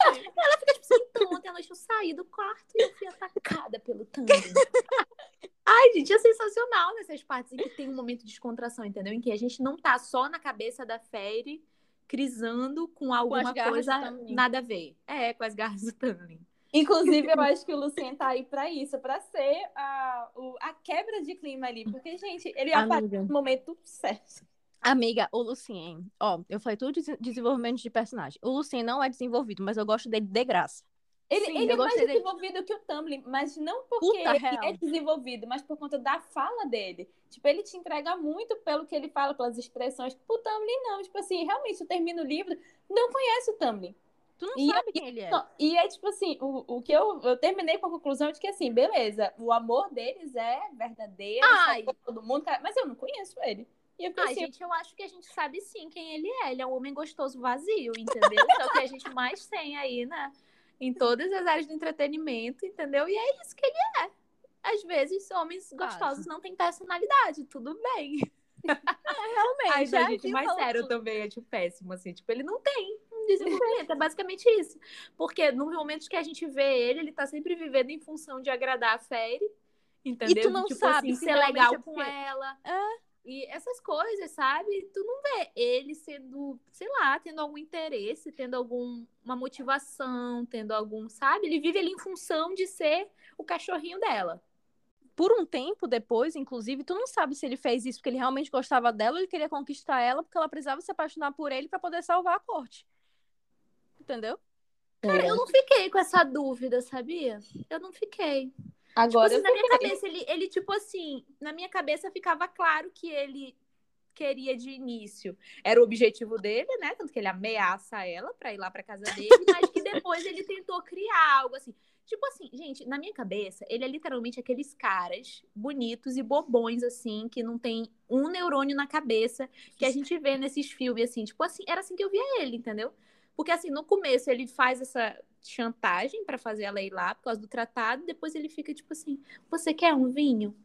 Então, ontem à noite eu saí do quarto e eu fui atacada pelo Thunder. Ai, gente, é sensacional nessas partes em que tem um momento de descontração, entendeu? Em que a gente não tá só na cabeça da Fairy crisando com alguma garras coisa nada a ver. É, com as garras do Tamlin. Inclusive, eu acho que o Lucien tá aí pra isso, pra ser a, o- a quebra de clima ali. Porque, gente, ele aparece Amiga. no momento certo. Amiga, o Lucien, ó, eu falei tudo de desenvolvimento de personagem. O Lucien não é desenvolvido, mas eu gosto dele de graça. Ele, Sim, ele eu é mais gostei dele. desenvolvido que o Tumblr, mas não porque Puta, ele é desenvolvido, mas por conta da fala dele. Tipo, ele te entrega muito pelo que ele fala, pelas expressões. O Tumblr não. Tipo assim, realmente, eu termino o livro, não conhece o Tumblr. Tu não E sabe quem ele é. Não, e é tipo assim, o, o que eu, eu terminei com a conclusão de que assim, beleza, o amor deles é verdadeiro, todo mundo, cara, mas eu não conheço ele. E eu Ai, assim, gente, eu acho que a gente sabe sim quem ele é. Ele é um homem gostoso vazio, entendeu? Isso é o que a gente mais tem aí, né? Em todas as áreas do entretenimento, entendeu? E é isso que ele é. Às vezes, homens gostosos não têm personalidade, tudo bem. Realmente, Ai, já não, gente, mais sério tudo. também, é tipo péssimo, assim. Tipo, ele não tem um desenvolvimento, é basicamente isso. Porque nos momentos que a gente vê ele, ele tá sempre vivendo em função de agradar a Fairy, entendeu? tu não De, tipo, sabe assim, se ser realmente legal é com ela. É. E essas coisas, sabe? Tu não vê ele sendo, sei lá, tendo algum interesse, tendo alguma motivação, tendo algum, sabe? Ele vive ali em função de ser o cachorrinho dela. Por um tempo depois, inclusive, tu não sabe se ele fez isso porque ele realmente gostava dela ou ele queria conquistar ela porque ela precisava se apaixonar por ele pra poder salvar a corte. Entendeu? Cara, eu não fiquei com essa dúvida, sabia? Eu não fiquei. Agora tipo, assim, na minha cabeça, ele, ele, tipo assim, na minha cabeça ficava claro que ele queria de início. Era o objetivo dele, né? Tanto que ele ameaça ela pra ir lá pra casa dele, mas que depois ele tentou criar algo assim. Tipo assim, gente, na minha cabeça, ele é literalmente aqueles caras bonitos e bobões, assim, que não tem um neurônio na cabeça que a gente vê nesses filmes, assim. Tipo assim, era assim que eu via ele, entendeu? Porque assim, no começo ele faz essa chantagem pra fazer ela ir lá por causa do tratado, depois ele fica tipo assim: "Você quer um vinho?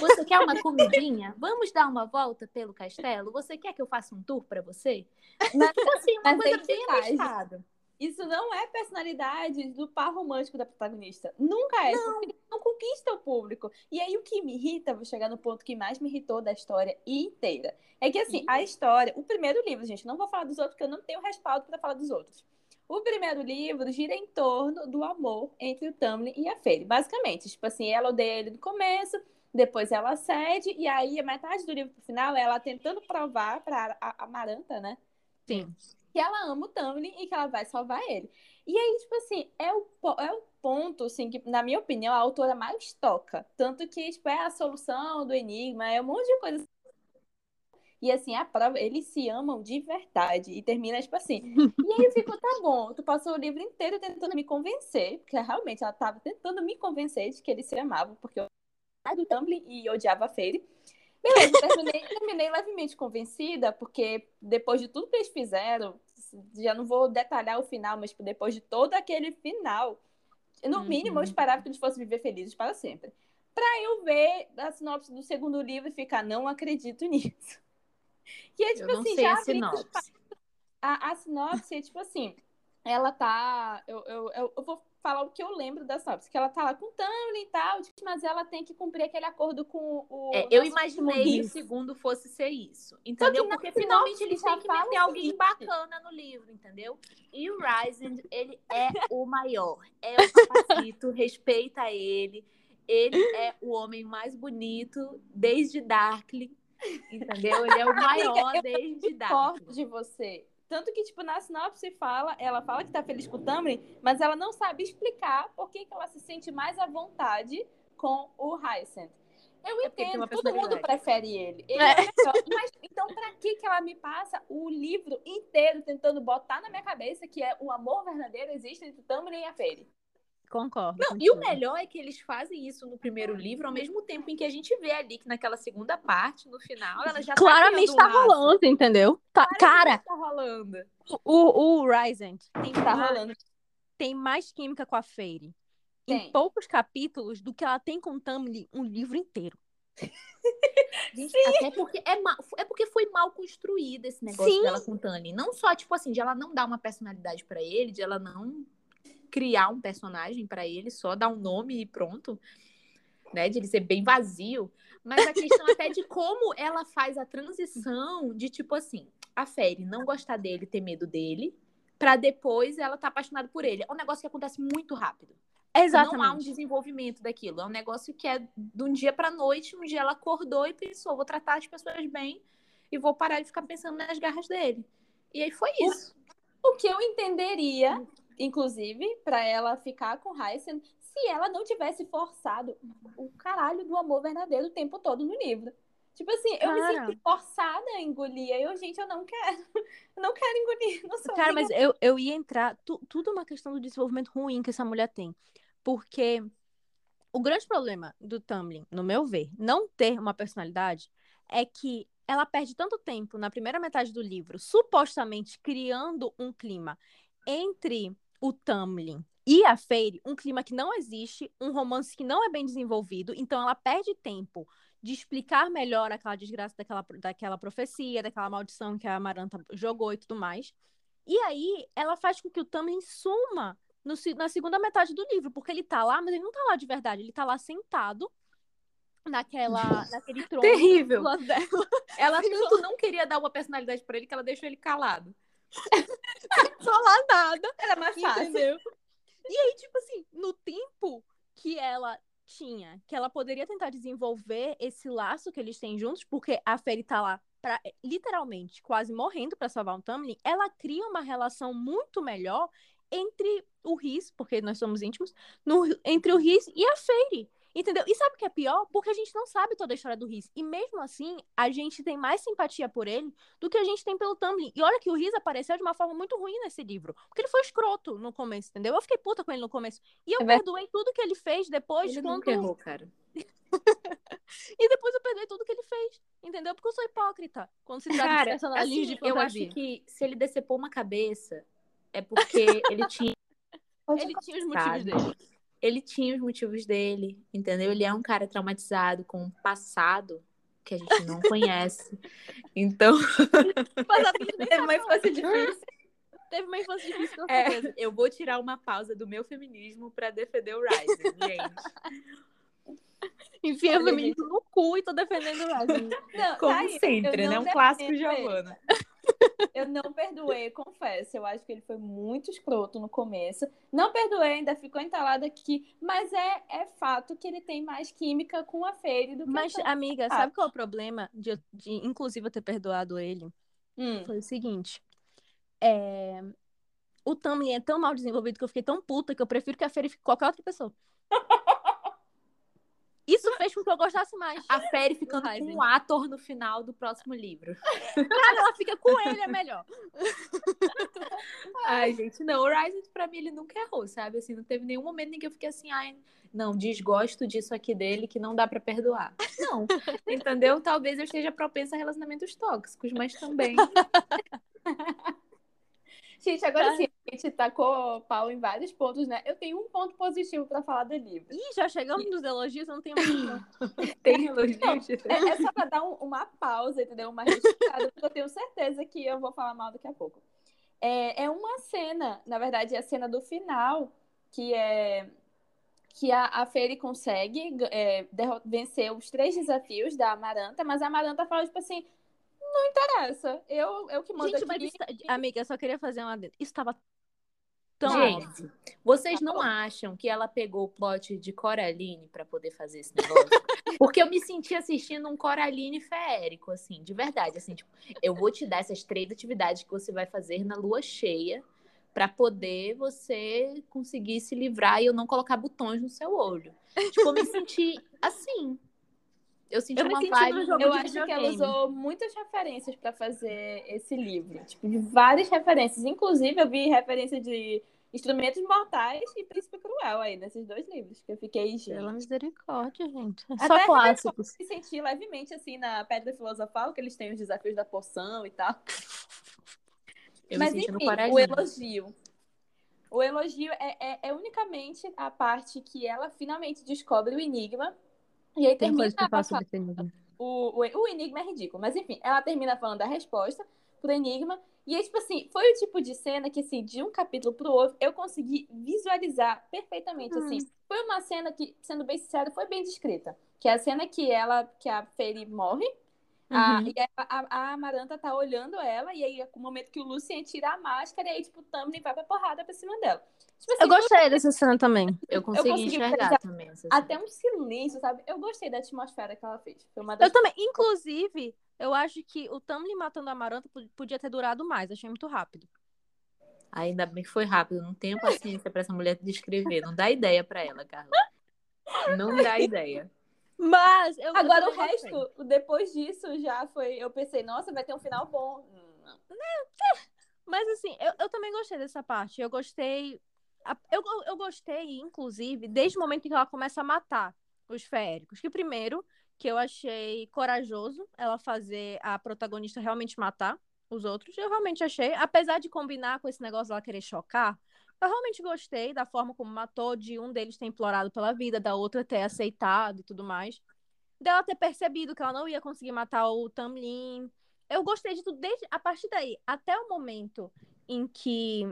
Você quer uma comidinha? Vamos dar uma volta pelo castelo? Você quer que eu faça um tour pra você?" Mas, Tipo assim, uma Mas coisa bem abestada. isso não é personalidade do par romântico da protagonista. Nunca é, porque não conquista o público. E aí o que me irrita, vou chegar no ponto que mais me irritou da história inteira, é que assim, a história, o primeiro livro, gente, não vou falar dos outros porque eu não tenho respaldo para falar dos outros. O primeiro livro gira em torno do amor entre o Tamlin e a Fairy. Basicamente, tipo assim, ela odeia ele no começo, depois ela cede, e aí a metade do livro pro final é ela tentando provar pra a Amaranta, né? Sim. Que ela ama o Tamlin e que ela vai salvar ele. E aí, tipo assim, é o, é o ponto, assim, que, na minha opinião, a autora mais toca. Tanto que, tipo, é a solução do enigma, é um monte de coisa. E assim, a prova, eles se amam de verdade. E termina, tipo assim. E aí eu fico, tá bom, tu passou o livro inteiro tentando me convencer, porque realmente ela tava tentando me convencer de que eles se amavam, porque eu era do Tumblr e odiava a Fairy. Beleza, terminei, terminei levemente convencida, porque depois de tudo que eles fizeram, já não vou detalhar o final, mas tipo, depois de todo aquele final, no Uhum. mínimo eu esperava que eles fossem viver felizes para sempre. Pra eu ver a sinopse do segundo livro e ficar, não acredito nisso. E é tipo Eu não assim, sei já a sinopse. a, a sinopse é tipo assim, ela tá. Eu, eu, eu, eu vou falar o que eu lembro da sinopse, que ela tá lá com o e tal, mas ela tem que cumprir aquele acordo com o. É, eu imaginei que o segundo fosse ser isso. Entendeu? que Porque finalmente eles têm que meter alguém seguinte. bacana no livro, entendeu? E o Ryzen, ele é o maior. É o papacito, respeita ele. Ele é o homem mais bonito desde Darkling. Entendeu? Ele é o maior eu desde Darkling. de você. Tanto que, tipo, na sinopse fala, ela fala que tá feliz com o Tamlin, mas ela não sabe explicar por que, que ela se sente mais à vontade com o Hyacinth. Eu É entendo, todo mundo prefere ele. Ele é. melhor. Mas então, pra que, que ela me passa o livro inteiro tentando botar na minha cabeça que é o amor verdadeiro existe entre o Tamlin e a Fairy? Concordo. Não, e o melhor é que eles fazem isso no primeiro livro, ao mesmo tempo em que a gente vê ali que naquela segunda parte, no final, ela já Claramente tá tá rolando, entendeu? Tá- cara, Tá rolando. o, o Ryzen tem, Tá mais- rolando. tem mais química com a Fairy em poucos capítulos do que ela tem com o Tamlin um livro inteiro. Gente, até porque é, ma- é porque foi mal construído esse negócio Sim. dela com o Tani. Não só, tipo assim, de ela não dar uma personalidade pra ele, de ela não criar um personagem pra ele, só dar um nome e pronto, né? De ele ser bem vazio. Mas a questão até de como ela faz a transição de, tipo assim, a Fairy não gostar dele, ter medo dele, pra depois ela tá apaixonada por ele. É um negócio que acontece muito rápido. Não há um Exatamente. desenvolvimento daquilo. É um negócio que é de um dia pra noite. Um dia ela acordou e pensou: vou tratar as pessoas bem e vou parar de ficar pensando nas garras dele. E aí foi isso. O que eu entenderia, inclusive, pra ela ficar com Hyacinth, se ela não tivesse forçado o caralho do amor verdadeiro o tempo todo no livro. Tipo assim, eu me Cara. senti forçada a engolir. Eu, gente, eu não quero. Eu não quero engolir. Não sou Cara, mas eu, eu ia entrar. tu- tudo é uma questão do desenvolvimento ruim que essa mulher tem. Porque o grande problema do Tamlin, no meu ver, não ter uma personalidade, é que ela perde tanto tempo na primeira metade do livro, supostamente criando um clima entre o Tamlin e a Fairy, um clima que não existe, um romance que não é bem desenvolvido, então ela perde tempo de explicar melhor aquela desgraça daquela, daquela profecia, daquela maldição que a Amaranta jogou e tudo mais. E aí ela faz com que o Tamlin suma no na segunda metade do livro, porque ele tá lá, mas ele não tá lá de verdade, ele tá lá sentado naquela, naquele trono Terrível. Ela tanto não queria dar uma personalidade pra ele que ela deixou ele calado. falar nada. Era mais fácil. Entendeu? E aí, tipo assim, no tempo que ela tinha, que ela poderia tentar desenvolver esse laço que eles têm juntos, porque a Fairy tá lá pra, literalmente quase morrendo pra salvar um Tamlin, ela cria uma relação muito melhor entre o Riz, porque nós somos íntimos, no- entre o Riz e a Fairy. Entendeu? E sabe o que é pior? Porque a gente não sabe toda a história do Riz. E mesmo assim, a gente tem mais simpatia por ele do que a gente tem pelo Tumblr. E olha que o Riz apareceu de uma forma muito ruim nesse livro. Porque ele foi escroto no começo, entendeu? Eu fiquei puta com ele no começo. E eu É perdoei tudo que ele fez depois. Ele quando... nunca errou, cara. E depois eu perdoei tudo que ele fez. Entendeu? Porque eu sou hipócrita. Quando se trata de Cara, personagens assim, de eu acho que se ele decepou uma cabeça, é porque ele tinha Ele tinha os motivos dele. Ele tinha os motivos dele, entendeu? Ele é um cara traumatizado com um passado que a gente não conhece. Então, Teve uma infância difícil. Teve uma infância difícil, com é, certeza. eu vou tirar uma pausa do meu feminismo pra defender o Ryzen, gente. Enfia o feminismo no cu e tô defendendo o Ryzen. Como tá sempre, né? Um clássico. Giovana. Eu não perdoei, confesso. Eu acho que ele foi muito escroto no começo. Não perdoei, ainda ficou entalado aqui. Mas é, é fato que ele tem mais química com a Fairy do que Mas, a amiga, sabe qual é o problema de, de inclusive, eu ter perdoado ele? Hum. Foi o seguinte. É... O Tumblr é tão mal desenvolvido que eu fiquei tão puta que eu prefiro que a Fairy fique com qualquer outra pessoa. Fez com que eu gostasse mais. A Fairy ficando com o ator no final do próximo livro. Cara, ela fica com ele, é melhor. Ai, gente, não. O Ryzen, pra mim, ele nunca errou, sabe? Assim, não teve nenhum momento em que eu fiquei assim, ai, não, desgosto disso aqui dele que não dá pra perdoar. Não, entendeu? Talvez eu esteja propensa a relacionamentos tóxicos, mas também. Gente, agora sim, a gente tacou pau em vários pontos, né? Eu tenho um ponto positivo pra falar do livro. Ih, já chegamos nos elogios, eu não tenho mais. Tem elogios. É, é só pra dar um- uma pausa, entendeu? Uma respirada, porque eu tenho certeza que eu vou falar mal daqui a pouco. É, é uma cena, na verdade, é a cena do final, que é que a, a Fairy consegue é, vencer os três desafios da Amaranta, mas a Amaranta fala, tipo assim, não interessa, eu, eu que mando Gente, mas aqui. tá- amiga, eu só queria fazer uma. Isso tava tão. Gente, vocês Tá não bom. acham que ela pegou o plot de Coraline pra poder fazer esse negócio? Porque eu me senti assistindo um Coraline feérico, assim, de verdade. Assim, tipo, eu vou te dar essas três atividades que você vai fazer na lua cheia pra poder você conseguir se livrar e eu não colocar botões no seu olho. Tipo, eu me senti assim. Eu senti Eu uma senti vibe. no jogo Eu de acho que ela videogame. usou muitas referências pra fazer esse livro. Tipo, de várias referências. Inclusive, eu vi referência de Instrumentos Mortais e Príncipe Cruel aí, nesses dois livros. Que eu fiquei, gente. Pela misericórdia, gente. É Até Só clássicos. me senti levemente assim na Pedra Filosofal, que eles têm os desafios da poção e tal. Eu Mas enfim, o elogio. O elogio é, é, é unicamente a parte que ela finalmente descobre o enigma. E aí Tem termina coisa que eu ela faço fala- sobre esse enigma. o, o, o enigma é ridículo. Mas enfim, ela termina falando da resposta pro enigma. E aí, tipo assim, foi o tipo de cena que, assim, de um capítulo pro outro, eu consegui visualizar perfeitamente, assim. Foi uma cena que, sendo bem sincero, foi bem descrita. Que é a cena que ela, que a Fairy morre, a, Uhum. e a, a, a Amaranta tá olhando ela, e aí é o momento que o Lucien tira a máscara, e aí, tipo, o Tamlin vai pra porrada pra cima dela. Tipo assim, Eu gostei dessa cena também. Eu consegui, consegui enxergar também. Até um silêncio, sabe? Eu gostei da atmosfera que ela fez. Foi uma Eu das também. Inclusive, eu acho que o Tamlin matando a Amaranta po- podia ter durado mais. Achei muito rápido. Ainda bem que foi rápido. Não tenho paciência pra essa mulher descrever. Não dá ideia pra ela, Carla. Não dá ideia. Mas eu eu Agora o também gostei. resto, depois disso, já foi. Eu pensei, nossa, vai ter um final bom. Não. Mas assim, eu, eu também gostei dessa parte. Eu gostei. Eu, eu, eu gostei, inclusive, desde o momento em que ela começa a matar os feéricos. Que primeiro, que eu achei corajoso ela fazer a protagonista realmente matar os outros. Eu realmente achei. Apesar de combinar com esse negócio dela querer chocar, eu realmente gostei da forma como matou, de um deles ter implorado pela vida, da outra ter aceitado e tudo mais. Dela ter percebido que ela não ia conseguir matar o Tamlin. Eu gostei de tudo, desde a partir daí, até o momento em que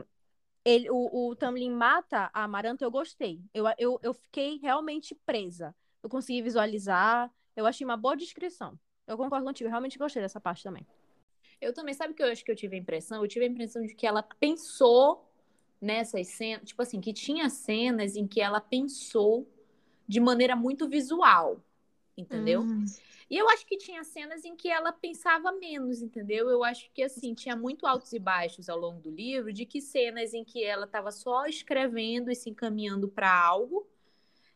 ele, o, o Tamlin mata a Amaranta, eu gostei. Eu, eu, eu fiquei realmente presa. Eu consegui visualizar, eu achei uma boa descrição. Eu concordo contigo, eu realmente gostei dessa parte também. Eu também, sabe o que eu acho que eu tive a impressão? Eu tive a impressão de que ela pensou nessas cenas, tipo assim, que tinha cenas em que ela pensou de maneira muito visual, entendeu? Hum. E eu acho que tinha cenas em que ela pensava menos, entendeu? Eu acho que assim, tinha muito altos e baixos ao longo do livro, de que cenas em que ela estava só escrevendo e se encaminhando para algo,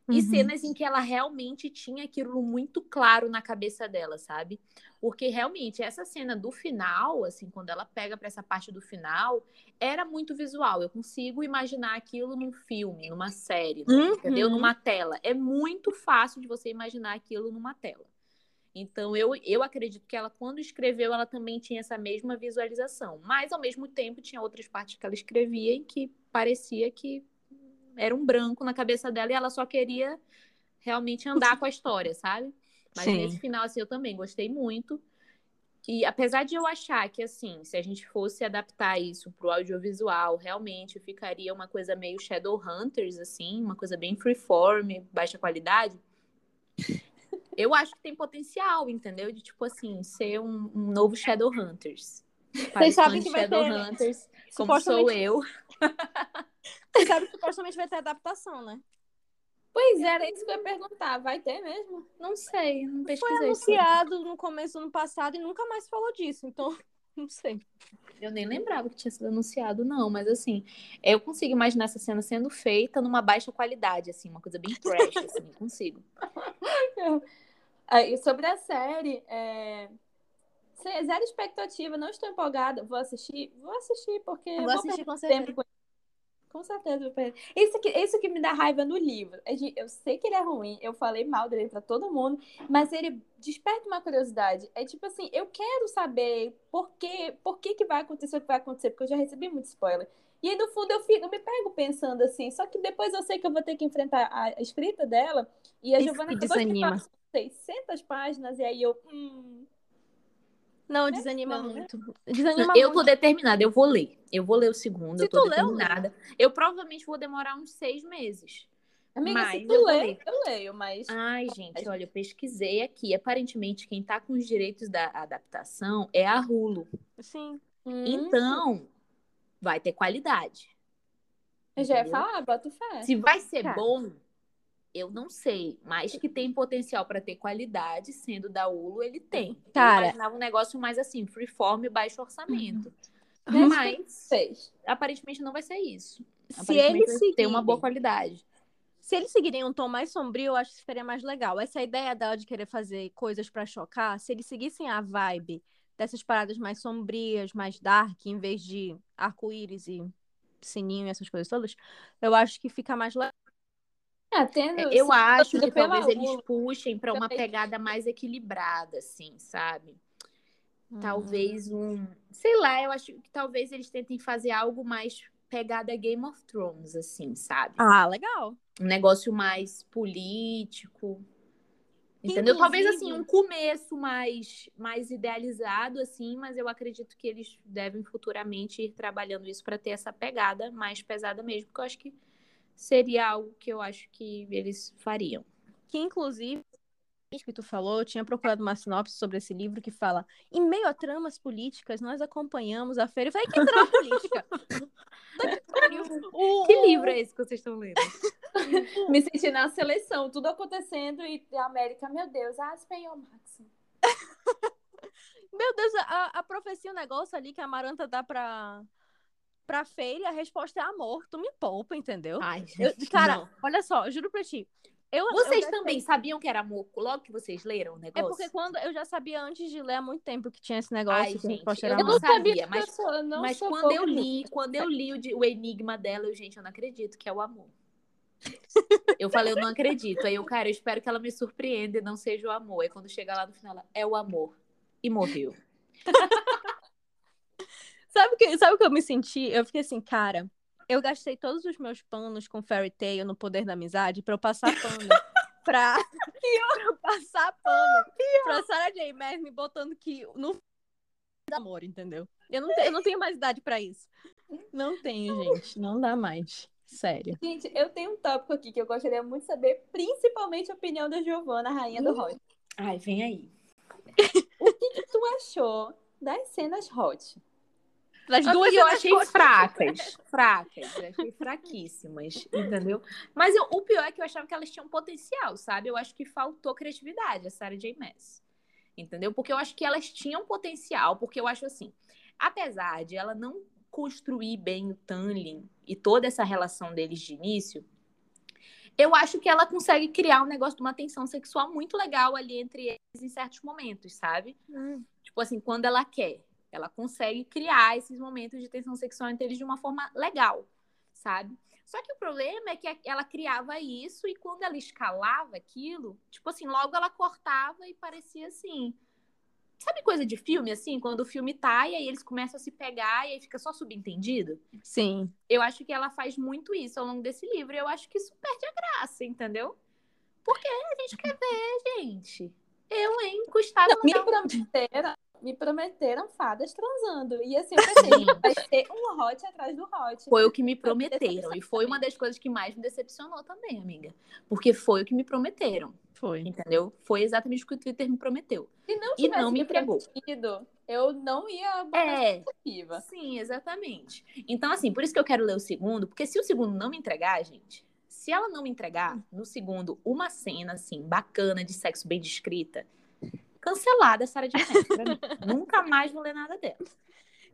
e Uhum. cenas em que ela realmente tinha aquilo muito claro na cabeça dela, sabe? Porque realmente essa cena do final, assim, quando ela pega para essa parte do final, era muito visual. Eu consigo imaginar aquilo num filme, numa série, Uhum. entendeu? Numa tela. É muito fácil de você imaginar aquilo numa tela. Então, eu, eu acredito que ela, quando escreveu, ela também tinha essa mesma visualização. Mas, ao mesmo tempo, tinha outras partes que ela escrevia em que parecia que era um branco na cabeça dela e ela só queria realmente andar com a história, sabe? Mas Sim. nesse final, assim, eu também gostei muito. E apesar de eu achar que, assim, se a gente fosse adaptar isso pro audiovisual, realmente ficaria uma coisa meio Shadowhunters, assim, uma coisa bem freeform, baixa qualidade. Eu acho que tem potencial, entendeu? De, tipo assim, ser um, um novo Shadowhunters. Vocês sabem que vai ter- Shadowhunters, como sou eu. Sabe que supostamente vai ter adaptação, né? Pois era isso que eu ia perguntar. Vai ter mesmo? Não sei, não Foi pesquisei. sobre. anunciado no começo do ano passado e nunca mais falou disso, então não sei. Eu nem lembrava que tinha sido anunciado, não, mas assim, eu consigo imaginar essa cena sendo feita numa baixa qualidade, assim, uma coisa bem trash, assim, consigo. E sobre a série, é... sem- zero expectativa, não estou empolgada. Vou assistir? Vou assistir, porque Eu vou vou assistir com certeza. tempo com com certeza. vou perder. Isso que, isso que me dá raiva no livro. É Eu sei que ele é ruim, eu falei mal dele pra todo mundo, mas ele desperta uma curiosidade. É tipo assim, eu quero saber por que, por que, que vai acontecer o que vai acontecer, porque eu já recebi muito spoiler. E aí, no fundo, eu, fico, eu me pego pensando assim, só que depois eu sei que eu vou ter que enfrentar a escrita dela, e a Giovanna que acabou de desanima. falar 600 páginas, e aí eu. Hum, Não, desanima não, né? muito. Desanima Eu tô muito. determinada, eu vou ler. Eu vou ler o segundo, Se eu tô tu leu, determinada. Eu provavelmente vou demorar uns seis meses. amiga, Mas se eu tu vou lê, eu leio, mas. Ai, gente, olha, eu pesquisei aqui. Aparentemente, quem tá com os direitos da adaptação é a Hulu. Sim. Então, vai ter qualidade. eu já ia falar, bota fé. Se vai ser Cara. bom, eu não sei. Mas que tem potencial pra ter qualidade, sendo da Hulu, ele tem. Cara. Eu imaginava um negócio mais assim, freeform e baixo orçamento. Uhum. Mas, Fez. aparentemente, não vai ser isso. Se vai ter uma boa seguirem, qualidade. se eles seguirem um tom mais sombrio, eu acho que seria mais legal. Essa ideia dela de querer fazer coisas pra chocar, se eles seguissem a vibe dessas paradas mais sombrias, mais dark, em vez de arco-íris e sininho e essas coisas todas, eu acho que fica mais legal. Ah, tendo, É, Eu acho que talvez eles Hulu, puxem pra uma pegada mais equilibrada, assim, sabe? Hum. Talvez um. Sei lá, eu acho que talvez eles tentem fazer algo mais pegada Game of Thrones, assim, sabe? Ah, legal. Um negócio mais político. Entendeu? Talvez assim, Inclusive- um começo mais, mais idealizado, assim, mas eu acredito que eles devem futuramente ir trabalhando isso para ter essa pegada mais pesada mesmo, porque eu acho que seria algo que eu acho que eles fariam. Que, inclusive, que tu falou, eu tinha procurado uma sinopse sobre esse livro que fala: em meio a tramas políticas, nós acompanhamos a feira. Eu falei, que trama política? Que. O- o- livro é esse que vocês estão lendo? me senti na seleção, tudo acontecendo e a América, meu Deus, Aspen ou Maxim. Meu Deus, a, a profecia, o negócio ali que a Maranta dá pra, pra feira, a resposta é amor. Tu me poupa, entendeu? Ai, Eu- gente, cara, não. olha só, eu juro pra ti. Eu, eu Vocês gastei- também sabiam que era amor logo que vocês leram o É negócio? porque quando eu já sabia antes de ler há muito tempo que tinha esse negócio, Ai, gente, eu não amor. sabia, mas- eu sou- não Mas sou quando eu li, quando eu li o, o enigma dela, eu, gente, eu não acredito que é o amor. Eu falei, eu não acredito. Aí eu, cara, eu espero que ela me surpreenda e não seja o amor. Aí quando chega lá no final, ela, é o amor. E morreu. Sabe o que, sabe o que eu me senti? Eu fiquei assim, cara, eu gastei todos os meus panos com Fairy Tail no Poder da Amizade pra eu passar pano pra, pra eu passar pano pra Sarah J. Maas me botando que no amor, entendeu? Eu não, te- eu não tenho mais idade pra isso. Não tenho, gente. Não dá mais. Sério. Gente, eu tenho um tópico aqui que eu gostaria muito de saber, principalmente a opinião da Giovana, a rainha do rock. Ai, vem aí. O que, que tu achou das cenas hot? Das As duas eu achei coisas- fracas. Fracas. Eu achei fraquíssimas. Entendeu? Mas eu- o pior é que eu achava que elas tinham potencial, sabe? Eu acho que faltou criatividade a Sarah J. Maas. Entendeu? Porque eu acho que elas tinham potencial, porque eu acho assim, apesar de ela não construir bem o Tanlin e toda essa relação deles de início, eu acho que ela consegue criar um negócio de uma tensão sexual muito legal ali entre eles em certos momentos, sabe? Hum. Tipo assim, quando ela quer. Ela consegue criar esses momentos de tensão sexual entre eles de uma forma legal, sabe? Só que o problema é que ela criava isso e quando ela escalava aquilo, tipo assim, logo ela cortava e parecia assim. Sabe coisa de filme, assim? Quando o filme tá e aí eles começam a se pegar e aí fica só subentendido? Sim. Eu acho que ela faz muito isso ao longo desse livro. Eu acho que isso perde a graça, entendeu? Porque a gente quer ver, gente. Eu, hein? Custava Não, mandar prometeram, me prometeram fadas transando. E assim, eu pensei, vai ser um hot atrás do hot. Foi o que me prometeram. E foi uma das coisas que mais me decepcionou também, amiga. Porque foi o que me prometeram. Foi. Entendeu? Foi exatamente o que o Twitter me prometeu. Se não E não me entregou. prometido, eu não ia botar É. expectativa. Sim, exatamente. Então, assim, por isso que eu quero ler o segundo, porque se o segundo não me entregar, gente, se ela não me entregar no segundo uma cena, assim, bacana, de sexo bem descrita, cancelada a Sarah J. Nunca mais vou ler nada dela.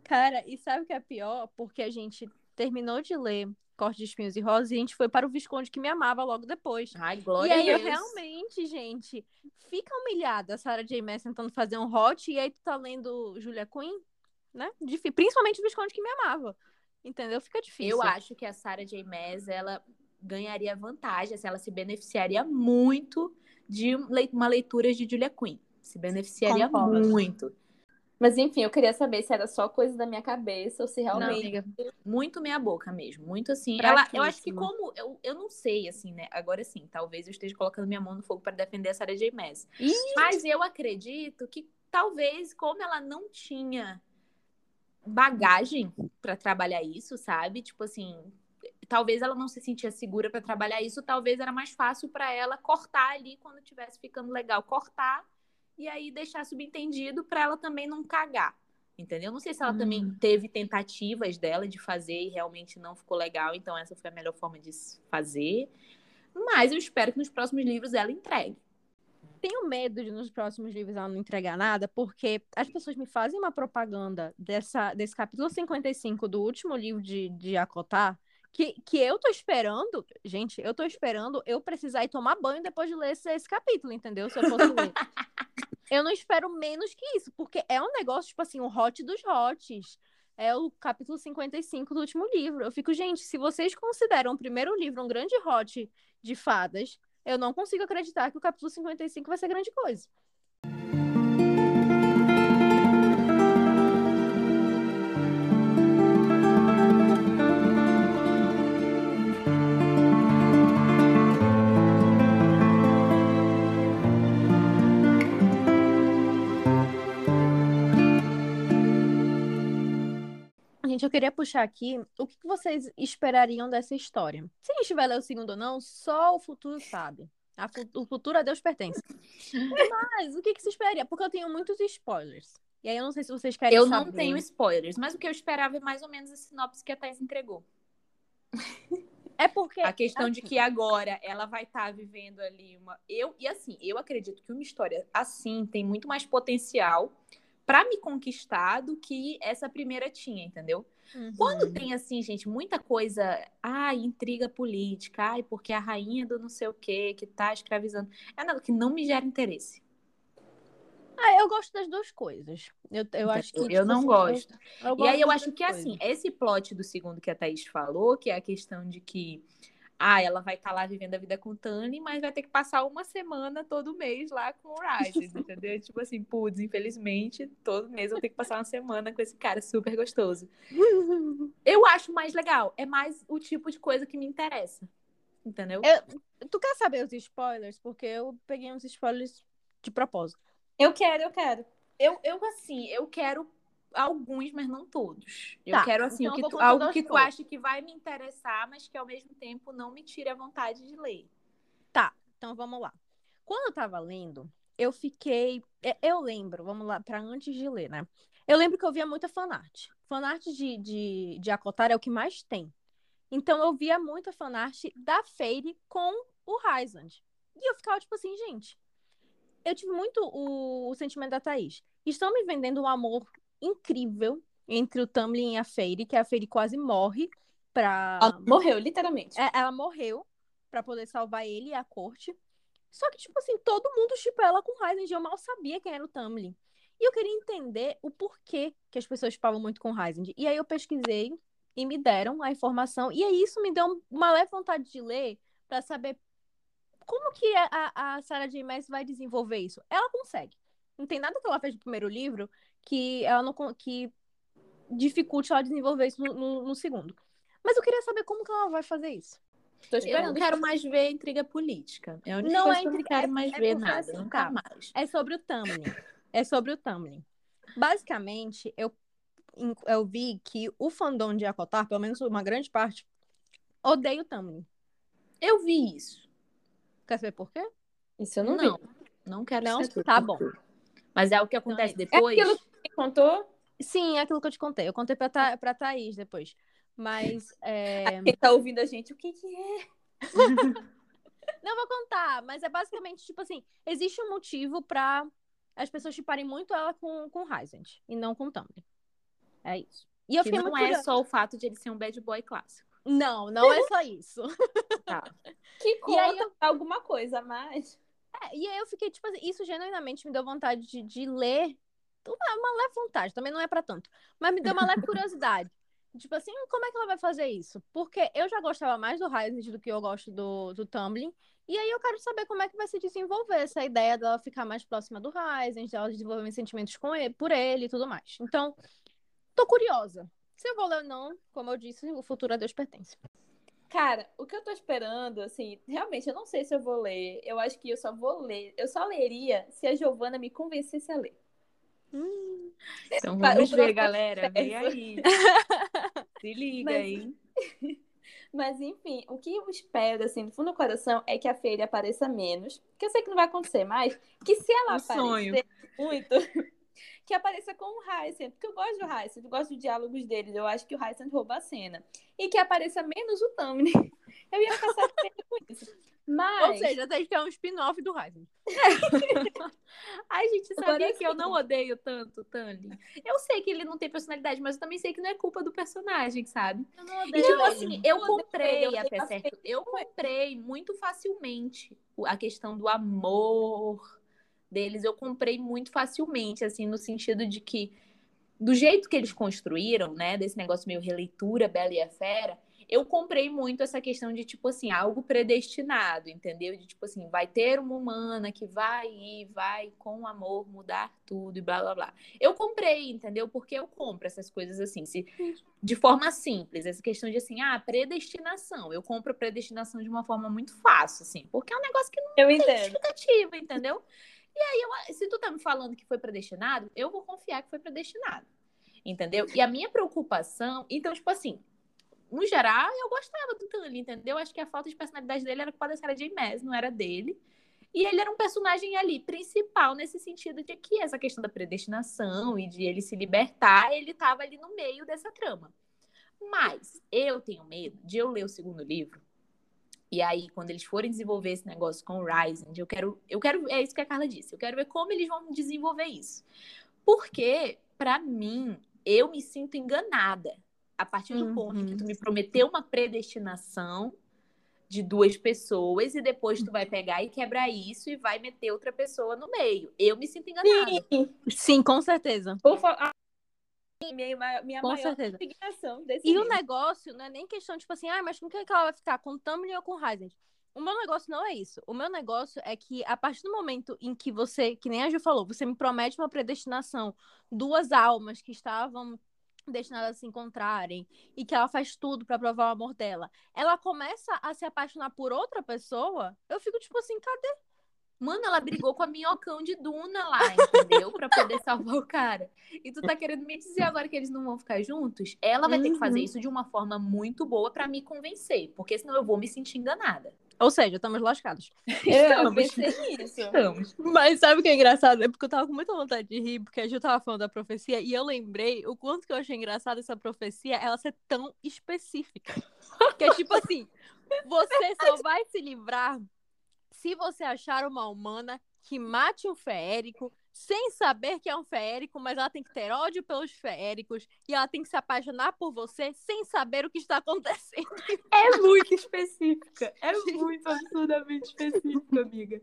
Cara, e sabe o que é pior? Porque a gente terminou de ler Corte de Espinhos e Rosas e a gente foi para o Visconde que me amava logo depois. Ai, E glória aí, a eu Deus. realmente, gente, fica humilhada a Sarah J. Maas tentando fazer um hot e aí tu tá lendo Julia Quinn, né? Difí- Principalmente o Visconde que me amava. Entendeu? Fica difícil. Eu acho que a Sarah J. Maas, ela ganharia vantagem, assim, ela se beneficiaria muito de uma leitura de Julia Quinn. Se beneficiaria Concordo. muito. Mas enfim, eu queria saber se era só coisa da minha cabeça ou se Não, realmente. amiga, muito meia boca mesmo. Muito assim. Ela, eu acho que como. Eu, eu não sei, assim, né? Agora sim, talvez eu esteja colocando minha mão no fogo para defender a Sarah J. Maas. Mas eu acredito que talvez, como ela não tinha bagagem para trabalhar isso, sabe? Tipo assim, talvez ela não se sentia segura para trabalhar isso, talvez era mais fácil para ela cortar ali quando tivesse ficando legal, cortar e aí deixar subentendido para ela também não cagar. Entendeu? Não sei se ela também teve tentativas dela de fazer e realmente não ficou legal, então essa foi a melhor forma de se fazer. Mas eu espero que nos próximos livros ela entregue. tenho medo de nos próximos livros ela não entregar nada, porque as pessoas me fazem uma propaganda dessa, desse capítulo 55 do último livro de, de Acotar, que, que eu tô esperando, gente, eu tô esperando eu precisar ir tomar banho depois de ler esse, esse capítulo, entendeu? Se eu fosse ler. eu não espero menos que isso, porque é um negócio, tipo assim, o hot dos hots. É o capítulo 55 do último livro. Eu fico, gente, se vocês consideram o primeiro livro um grande hot de fadas, eu não consigo acreditar que o capítulo 55 vai ser grande coisa. Gente, eu queria puxar aqui o que vocês esperariam dessa história. Se a gente vai ler o segundo ou não, só o futuro sabe. A o futuro a Deus pertence. Mas o que, que se esperaria? Porque eu tenho muitos spoilers. E aí eu não sei se vocês querem Eu saber. não tenho spoilers, mas o que eu esperava é mais ou menos a sinopse que a Thais entregou. É porque. A questão de assim, que agora ela vai estar vivendo ali uma. Eu, e assim, eu acredito que uma história assim tem muito mais potencial pra me conquistar do que essa primeira tinha, entendeu? uhum. Quando tem, assim, gente, muita coisa, ai, intriga política, ai, porque a rainha do não sei o quê, que tá escravizando, é nada que não me gera interesse. Ah, eu gosto das duas coisas. Eu, eu acho que. eu tipo não assim, gosto. eu- eu E aí eu acho que assim, coisas. esse plot do segundo que a Thaís falou, que é a questão de que ah, ela vai estar lá vivendo a vida com o Tani, mas vai ter que passar uma semana todo mês lá com o Ryzen, entendeu? tipo assim, putz, infelizmente, todo mês eu tenho que passar uma semana com esse cara super gostoso. Eu acho mais legal, é mais o tipo de coisa que me interessa. Entendeu? Tu quer saber os spoilers? Porque eu peguei uns spoilers de propósito. Eu quero, eu quero. Eu, eu assim, eu quero alguns, mas não todos. Eu Tá, quero assim, então o que tu- algo que tu acha que vai me interessar, mas que ao mesmo tempo não me tire a vontade de ler. Tá, então vamos lá. Quando eu tava lendo, eu fiquei. é, Eu lembro, vamos lá, pra antes de ler, né? Eu lembro que eu via muita fanart. Fanart de, de, de Acotar é o que mais tem. Então eu via muita fanart da Fairy com o Ryzand. E eu ficava tipo assim, gente. Eu tive muito o, o sentimento da Thaís. Estão me vendendo um amor incrível entre o Tamlin e a Fairy, que a Fairy quase morre pra. Ela morreu, literalmente. É, ela morreu pra poder salvar ele e a corte. Só que, tipo assim, todo mundo chipa ela com Ryzen. Eu mal sabia quem era o Tamlin. E eu queria entender o porquê que as pessoas chipavam muito com Ryzen. E aí eu pesquisei e me deram a informação. E aí isso me deu uma leve vontade de ler pra saber como que a, a, a Sarah J. Maas vai desenvolver isso. Ela consegue. Não tem nada que ela fez no primeiro livro que ela não que dificulte ela desenvolver isso no, no- no segundo. Mas eu queria saber como que ela vai fazer isso. Tô Eu não esperando. quero mais ver intriga política. É a única Não coisa é que eu não intriga- quero é- mais é ver porque nada. assim, nunca tá. mais. É sobre o Tamlin. É sobre o Tamlin. Basicamente, eu, eu vi que o fandom de Acotar, pelo menos uma grande parte, odeia o Tumblr. Eu vi isso. Quer saber por quê? Isso eu não, Não, vi. não quero Não? saber Tá bom. Mas é o que acontece É depois. aquilo que você contou? Sim, é aquilo que eu te contei. Eu contei pra, Tha pra Thaís depois. Mas. é, Quem tá ouvindo a gente, o que que é? Não vou contar, mas é basicamente, tipo assim, existe um motivo pra as pessoas chiparem muito ela com, com Ryzend e não com Tumblr. É isso. E eu Que fiquei não é curiosa. só o fato de ele ser um bad boy clássico. Não, não é só isso. Tá. Que conta alguma coisa a mais. É, e aí eu fiquei, tipo assim, isso genuinamente me deu vontade de, de ler. Uma, uma leve vontade, também não é pra tanto. Mas me deu uma leve curiosidade. Tipo assim, "Hum, como é que ela vai fazer isso? Porque eu já gostava mais do Ryzen do que eu gosto do, do Tumbling. E aí eu quero saber como é que vai se desenvolver essa ideia dela ficar mais próxima do Ryzen, dela desenvolver sentimentos com ele, por ele e tudo mais. Então, tô curiosa. Se eu vou ler ou não, como eu disse, o futuro a Deus pertence. Cara, o que eu tô esperando, assim, realmente, eu não sei se eu vou ler. Eu acho que eu só vou ler. Eu só leria se a Giovana me convencesse a ler. Então Vai, vamos ver, galera. Vem aí. Se liga Mas- aí. Mas, enfim, o que eu espero, assim, do fundo do coração, é que a Feira apareça menos. Que eu sei que não vai acontecer mais. Que se ela Um aparecer sonho. muito, que apareça com o Heisen. Porque eu gosto do Heisen, eu gosto dos diálogos dele. Eu acho que o Heisen rouba a cena. E que apareça menos o Thumbnail. Eu ia ficar satisfeita com isso. Mas... Ou seja, tem que é um spin-off do Ryzen. Ai, gente, sabia que eu não odeio tanto o Tanley? Eu sei que ele não tem personalidade, mas eu também sei que não é culpa do personagem, sabe? Eu não E, odeio tipo ele. assim, eu Eu comprei, até odeio a certo, eu comprei muito facilmente a questão do amor deles, eu comprei muito facilmente, assim, no sentido de que, do jeito que eles construíram, né, desse negócio meio releitura, Bela e a Fera, eu comprei muito essa questão de, tipo assim, algo predestinado, entendeu? De, tipo assim, vai ter uma humana que vai ir, vai com amor mudar tudo e blá, blá, blá. Eu comprei, entendeu? Porque eu compro essas coisas assim, se, de forma simples. Essa questão de, assim, ah, predestinação. Eu compro predestinação de uma forma muito fácil, assim, porque é um negócio que não Eu tem entendo. justificativa, entendeu? E aí, eu- se tu tá me falando que foi predestinado, eu vou confiar que foi predestinado. Entendeu? E a minha preocupação, então, tipo assim, no geral, eu gostava do Tully, entendeu? Acho que a falta de personalidade dele era culpa da Sarah J. Maas, não era dele. E ele era um personagem ali principal nesse sentido de que essa questão da predestinação e de ele se libertar, ele tava ali no meio dessa trama. Mas eu tenho medo de eu ler o segundo livro e aí, quando eles forem desenvolver esse negócio com o Ryzen, eu quero, eu quero, é isso que a Carla disse, eu quero ver como eles vão desenvolver isso. Porque, pra mim, eu me sinto enganada a partir do ponto em que tu me prometeu uma predestinação de duas pessoas e depois tu vai pegar e quebrar isso e vai meter outra pessoa no meio. Eu me sinto enganada. Sim, com certeza. Por favor. Minha, ma- minha Com maior certeza. indignação desse E o negócio não é nem questão, tipo assim, ah, mas com quem que ela vai ficar? Com o Tumblr ou com o Ryzen? O meu negócio não é isso. O meu negócio é que a partir do momento em que você, que nem a Ju falou, você me promete uma predestinação, duas almas que estavam destinadas a se encontrarem e que ela faz tudo pra provar o amor dela, ela começa a se apaixonar por outra pessoa, eu fico tipo assim, cadê? Mano, ela brigou com a minhocão de Duna lá, entendeu? Pra poder salvar o cara. E tu tá querendo me dizer agora que eles não vão ficar juntos? Ela vai ter que fazer Uhum. isso de uma forma muito boa pra me convencer, porque senão eu vou me sentir enganada. Ou seja, estamos lascados. Estamos. pensei nisso. Estamos. Mas sabe o que é engraçado? É porque eu tava com muita vontade de rir, porque a Ju tava falando da profecia, e eu lembrei o quanto que eu achei engraçado essa profecia, ela ser tão específica. Que é tipo assim, você só vai se livrar se você achar uma humana que mate um feérico, sem saber que é um feérico, mas ela tem que ter ódio pelos feéricos, e ela tem que se apaixonar por você sem saber o que está acontecendo. É muito específica. É muito absurdamente específica, amiga.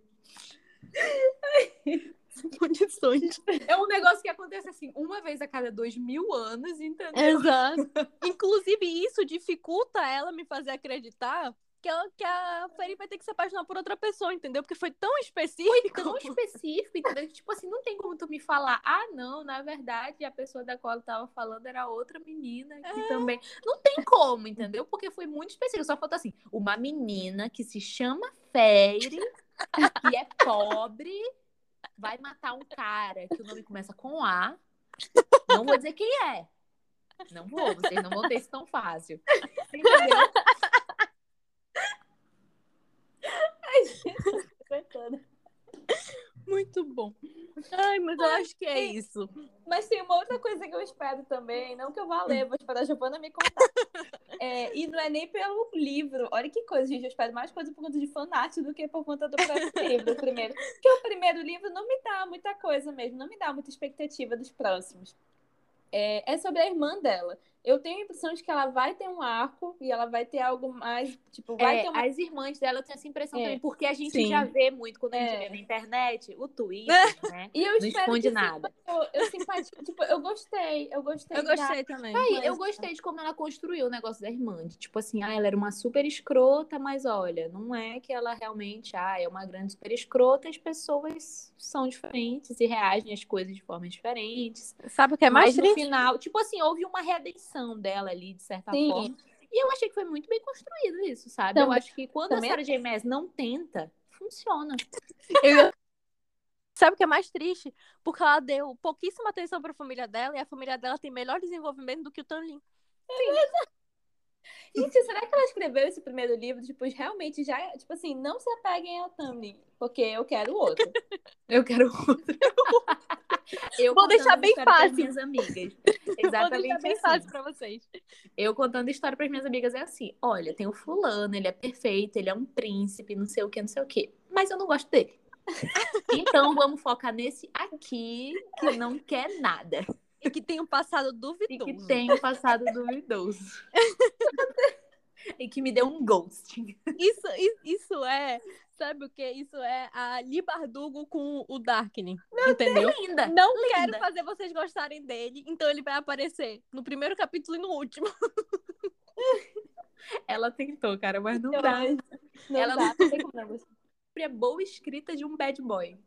Condições. É um negócio que acontece assim, uma vez a cada dois mil anos, entendeu? Exato. Inclusive, isso dificulta ela me fazer acreditar que, ela, que a Feri vai ter que se apaixonar por outra pessoa, entendeu? Porque foi tão específico. tão específico, entendeu? Tipo assim, não tem como tu me falar, ah, não, na verdade, a pessoa da qual eu tava falando era outra menina que também. Não tem como, entendeu? Porque foi muito específico. Só faltou assim, uma menina que se chama Fairy, que é pobre, vai matar um cara que o nome começa com A. Não vou dizer quem é. Não vou, vocês não vão ter isso tão fácil. Entendeu? Muito bom. Ai, mas eu acho que é isso. Mas tem uma outra coisa que eu espero também, não que eu vá ler, vou esperar a Giovana me contar. É, e não é nem pelo livro. Olha que coisa, gente. Eu espero mais coisa por conta de fanart do que por conta do próprio livro, primeiro. Porque o primeiro livro não me dá muita coisa mesmo, não me dá muita expectativa dos próximos. É, é sobre a irmã dela. Eu tenho a impressão de que ela vai ter um arco e ela vai ter algo mais, tipo, vai É, ter uma As irmãs dela, eu tenho essa impressão É. também, porque a gente Sim. já vê muito quando a gente É. vê na internet, o Twitter, né? E eu Não espero esconde que nada. Eu, eu simpatizo, tipo, eu gostei, eu gostei. Eu da- gostei também. Aí, Mas- eu gostei de como ela construiu o negócio da irmã. De, tipo assim, ah, ela era uma super escrota, mas olha, não é que ela realmente ah, é uma grande super escrota, as pessoas são diferentes e reagem às coisas de formas diferentes. Sabe o que é mais mas no triste? final, tipo assim, houve uma redenção dela ali, de certa Sim. forma. E eu achei que foi muito bem construído isso, sabe? eu Também- acho que quando também a Sarah J. Maas não tenta, funciona. Eu- Sabe o que é mais triste? Porque ela deu pouquíssima atenção pra família dela e a família dela tem melhor desenvolvimento do que o Tanlin. Gente, será que ela escreveu esse primeiro livro, tipo, realmente já, tipo assim, não se apeguem ao Tumblr, porque eu quero outro. Eu quero outro. eu Vou deixar bem fácil. minhas amigas. Vou Exatamente deixar bem assim. fácil pra vocês. Eu contando história para minhas amigas é assim: olha, tem o fulano, ele é perfeito, ele é um príncipe, não sei o que, não sei o que. Mas eu não gosto dele. Então vamos focar nesse aqui que não quer nada. E que tem um passado E duvidoso. que tem um passado duvidoso. e que me deu um ghosting. Isso, isso é, sabe o que? Isso é a Libardugo com o Darkling. entendeu? Linda! Não linda. quero fazer vocês gostarem dele, então ele vai aparecer no primeiro capítulo e no último. Ela tentou, cara, mas não Eu dá. Não Ela dá, não tem como gostar. É boa escrita de um bad boy.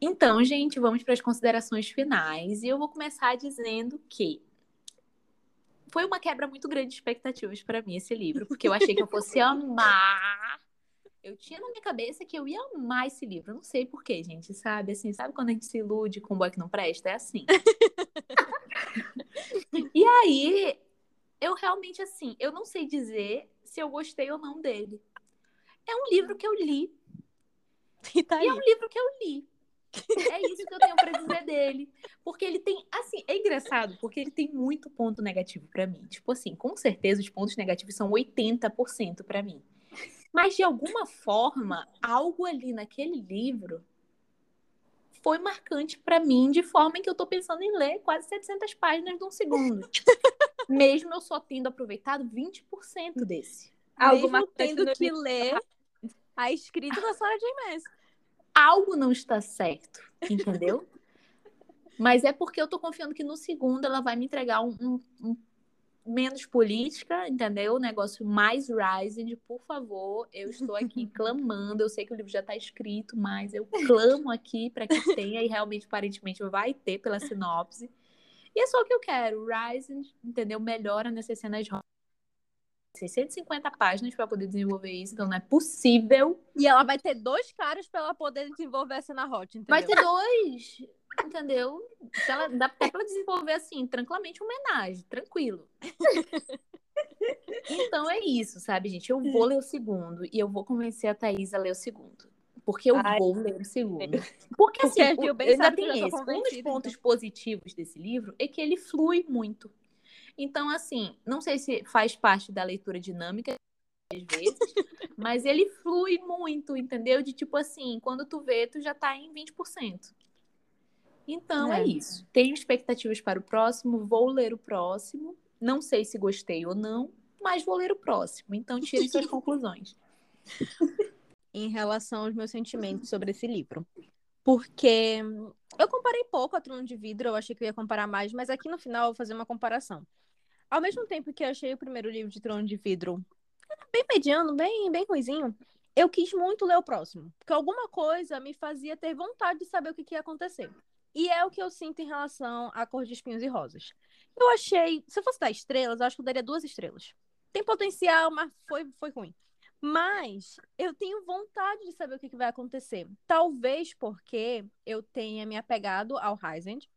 Então, gente, vamos para as considerações finais. E eu vou começar dizendo que foi uma quebra muito grande de expectativas para mim esse livro, porque eu achei que eu fosse amar. Eu tinha na minha cabeça que eu ia amar esse livro. Eu não sei porquê, gente, sabe? Assim, sabe quando a gente se ilude com um boy que não presta? É assim. e aí, eu realmente, assim, eu não sei dizer se eu gostei ou não dele. É um livro que eu li, E tá e é um livro que eu li. É isso que eu tenho pra dizer dele. Porque ele tem, assim, é engraçado, porque ele tem muito ponto negativo pra mim. Tipo assim, com certeza os pontos negativos são 80% pra mim. Mas de alguma forma, algo ali naquele livro foi marcante pra mim, de forma em que eu tô pensando em ler quase 700 páginas de um segundo. Mesmo eu só tendo aproveitado 20% desse. Algo Mesmo tendo que ler a escrita da Sarah J. Maas. Algo não está certo, entendeu? Mas é porque eu tô confiando que no segundo ela vai me entregar um, um- um menos política, entendeu? Um negócio mais rising, por favor. Eu estou aqui clamando. Eu sei que o livro já está escrito, mas eu clamo aqui para que tenha e realmente, aparentemente, vai ter pela sinopse. E é só o que eu quero. Rising, entendeu? Melhora nessas cenas. 650 páginas para poder desenvolver isso, então não é possível E ela vai ter dois caras pra ela poder desenvolver a cena hot, entendeu? Vai ter dois, entendeu? Se ela, dá pra desenvolver assim, tranquilamente, homenagem, tranquilo. Então é isso, sabe, gente? Eu vou ler o segundo e eu vou convencer a Thaís a ler o segundo. Porque eu Ai, vou ler o segundo. Porque assim, Porque Gil o- bem ainda eu tem esse. Um dos pontos positivos desse livro é que ele flui muito. Então, assim, não sei se faz parte da leitura dinâmica às vezes, mas ele flui muito, entendeu? De tipo assim, quando tu vê, tu já tá em 20%. Então é, É. isso. Tenho expectativas para o próximo, vou ler o próximo. Não sei se gostei ou não, mas vou ler o próximo. Então tirem suas conclusões. em relação aos meus sentimentos sobre esse livro. Porque eu comparei pouco a Trono de Vidro, eu achei que eu ia comparar mais, mas aqui no final eu vou fazer uma comparação. Ao mesmo tempo que eu achei o primeiro livro de Trono de Vidro bem mediano, bem, bem ruizinho, eu quis muito ler o próximo, porque alguma coisa me fazia ter vontade de saber o que, que ia acontecer. E é o que eu sinto em relação a Cor de Espinhos e Rosas. Eu achei, se eu fosse dar estrelas, eu acho que eu daria duas estrelas. Tem potencial, mas foi, foi ruim. Mas eu tenho vontade de saber o que, que vai acontecer. Talvez porque eu tenha me apegado ao Heisend.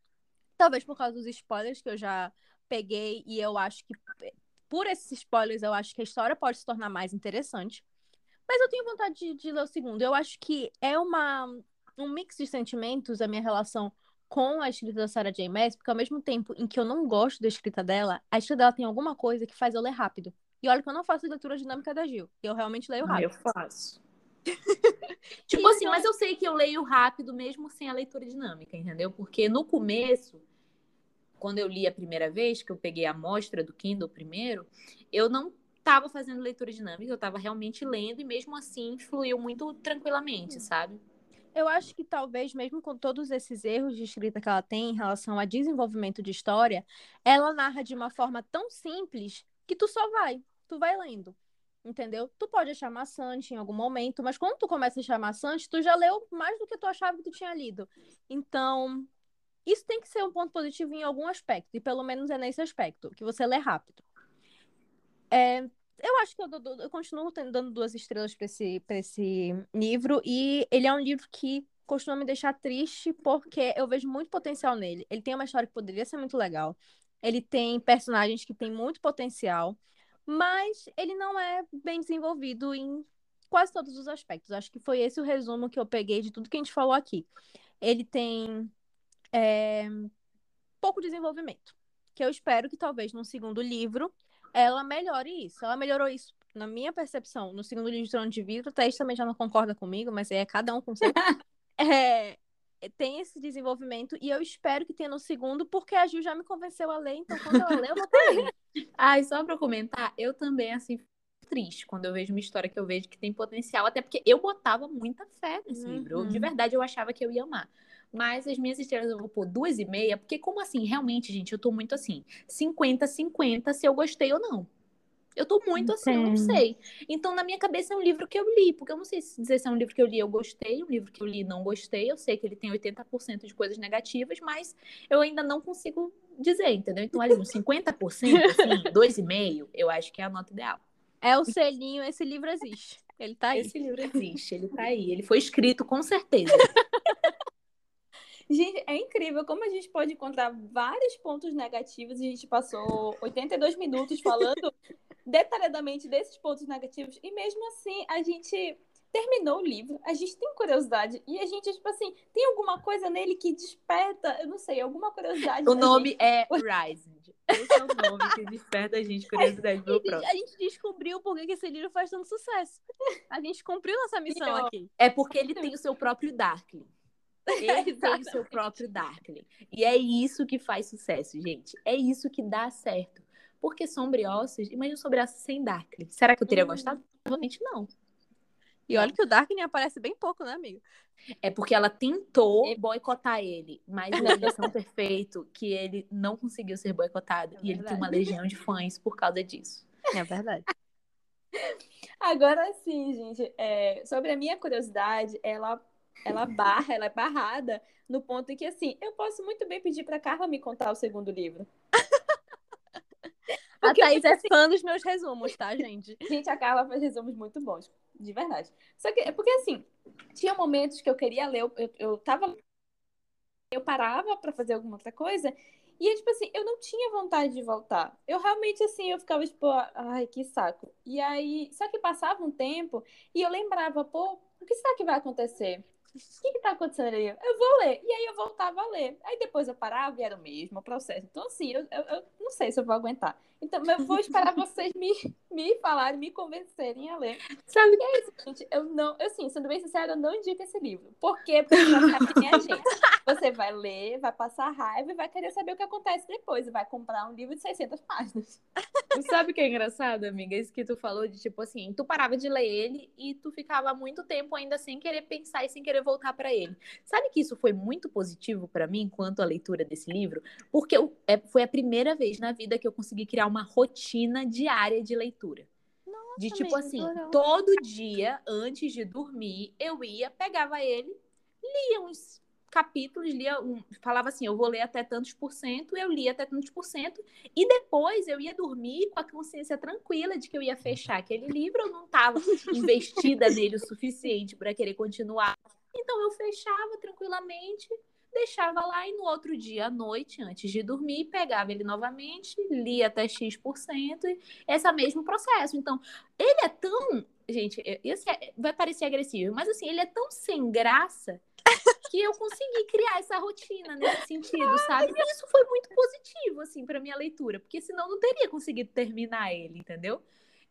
Talvez por causa dos spoilers que eu já peguei e eu acho que por esses spoilers eu acho que a história pode se tornar mais interessante. Mas eu tenho vontade de, de ler o segundo. Eu acho que é uma um mix de sentimentos a minha relação com a escrita da Sarah J. Maas, porque ao mesmo tempo em que eu não gosto da escrita dela, a escrita dela tem alguma coisa que faz eu ler rápido. E olha que eu não faço leitura dinâmica da Gil. Eu realmente leio rápido. Ah, eu faço. tipo assim, mas eu sei que eu leio rápido mesmo sem a leitura dinâmica, entendeu? Porque no começo, quando eu li a primeira vez, que eu peguei a amostra do Kindle primeiro, eu não estava fazendo leitura dinâmica, eu estava realmente lendo e mesmo assim fluiu muito tranquilamente, sabe? Eu acho que talvez, mesmo com todos esses erros de escrita que ela tem em relação a desenvolvimento de história, ela narra de uma forma tão simples que tu só vai, tu vai lendo. Entendeu? Tu pode achar maçante em algum momento, mas quando tu começa a achar maçante, tu já leu mais do que tu achava que tu tinha lido. Então, isso tem que ser um ponto positivo em algum aspecto, e pelo menos é nesse aspecto, que você lê rápido. É, eu acho que eu, eu, eu continuo dando duas estrelas para esse, esse livro, e ele é um livro que costuma me deixar triste porque eu vejo muito potencial nele. Ele tem uma história que poderia ser muito legal, ele tem personagens que têm muito potencial, mas ele não é bem desenvolvido em quase todos os aspectos. Acho que foi esse o resumo que eu peguei de tudo que a gente falou aqui. Ele tem é, pouco desenvolvimento, que eu espero que talvez no segundo livro ela melhore isso. Ela melhorou isso, na minha percepção, no segundo livro de Trono de Vidro. Thaís também já não concorda comigo, mas é cada um com seu. é, tem esse desenvolvimento e eu espero que tenha no segundo, porque a Gil já me convenceu a ler, então quando ela ler, eu vou ter. Ai, só pra comentar, eu também, assim, triste quando eu vejo uma história que eu vejo que tem potencial, até porque eu botava muita fé nesse uhum. livro. Eu, de verdade, eu achava que eu ia amar. Mas as minhas estrelas eu vou pôr duas e meia, porque como assim, realmente, gente, eu tô muito assim, 50-50 se eu gostei ou não. Eu tô muito assim, eu não sei. Então, na minha cabeça, é um livro que eu li, porque eu não sei dizer se é um livro que eu li eu gostei, um livro que eu li não gostei. Eu sei que ele tem 80% de coisas negativas, mas eu ainda não consigo dizer, entendeu? Então, ali, uns 50%, assim, 2,5%, eu acho que é a nota ideal. É o selinho, esse livro existe. Ele tá aí. Esse livro existe, ele tá aí. Ele foi escrito com certeza. Gente, é incrível como a gente pode encontrar vários pontos negativos. A gente passou 82 minutos falando detalhadamente desses pontos negativos. E mesmo assim, a gente terminou o livro, a gente tem curiosidade. E a gente, tipo assim, tem alguma coisa nele que desperta, eu não sei, alguma curiosidade. O nome gente. é Rising. Esse é o nome que desperta a gente curiosidade pelo próximo. A gente descobriu por que esse livro faz tanto sucesso. A gente cumpriu nossa missão aqui. É porque ele tem o seu próprio Darkling. Ele tem o seu próprio Darkling. E é isso que faz sucesso, gente. É isso que dá certo. Porque Sombriossos, imagina Sombriossos sem Darkling. Será que eu teria hum. gostado? Provavelmente não. E olha que o Darkling aparece bem pouco, né, amigo? É porque ela tentou boicotar ele, mas ele é tão perfeito que ele não conseguiu ser boicotado. É e ele tem uma legião de fãs por causa disso. É verdade. Agora sim, gente, é, sobre a minha curiosidade, ela ela barra, ela é barrada no ponto em que, assim, eu posso muito bem pedir pra Carla me contar o segundo livro. a Thaís é assim, fã dos meus resumos, tá, gente? Gente, a Carla faz resumos muito bons, de verdade. Só que, é porque assim, tinha momentos que eu queria ler, eu, eu, eu tava. Eu parava para fazer alguma outra coisa e, tipo assim, eu não tinha vontade de voltar. Eu realmente, assim, eu ficava, tipo, ai, que saco. E aí, só que passava um tempo e eu lembrava, pô, o que será que vai acontecer? O que, que tá acontecendo aí? Eu vou ler. E aí eu voltava a ler. Aí depois eu parava e era o mesmo processo. Então, assim, eu, eu, eu não sei se eu vou aguentar. Então, eu vou esperar vocês me, me falarem, me convencerem a ler. Sabe o que é isso, gente? Eu não, eu, assim, sendo bem sincera, eu não indico esse livro. Por quê? Porque vai ficar que nem a gente. Você vai ler, vai passar raiva e vai querer saber o que acontece depois. E vai comprar um livro de 600 páginas. Sabe o que é engraçado, amiga? Isso que tu falou de, tipo assim, tu parava de ler ele e tu ficava muito tempo ainda sem querer pensar e sem querer voltar para ele. Sabe que isso foi muito positivo para mim quanto à leitura desse livro? Porque eu, é, foi a primeira vez na vida que eu consegui criar uma rotina diária de leitura. De tipo assim, todo dia, antes de dormir, eu ia, pegava ele, lia uns capítulos, lia um, falava assim, eu vou ler até tantos por cento, eu lia até tantos por cento, e depois eu ia dormir com a consciência tranquila de que eu ia fechar aquele livro, eu não estava investida nele o suficiente para querer continuar. Então eu fechava tranquilamente, deixava lá e no outro dia à noite, antes de dormir, pegava ele novamente, lia até X%, e esse é o mesmo processo. Então, ele é tão. Gente, esse é- vai parecer agressivo, mas assim, ele é tão sem graça que eu consegui criar essa rotina nesse sentido, sabe? E isso foi muito positivo, assim, para minha leitura, porque senão eu não teria conseguido terminar ele, entendeu?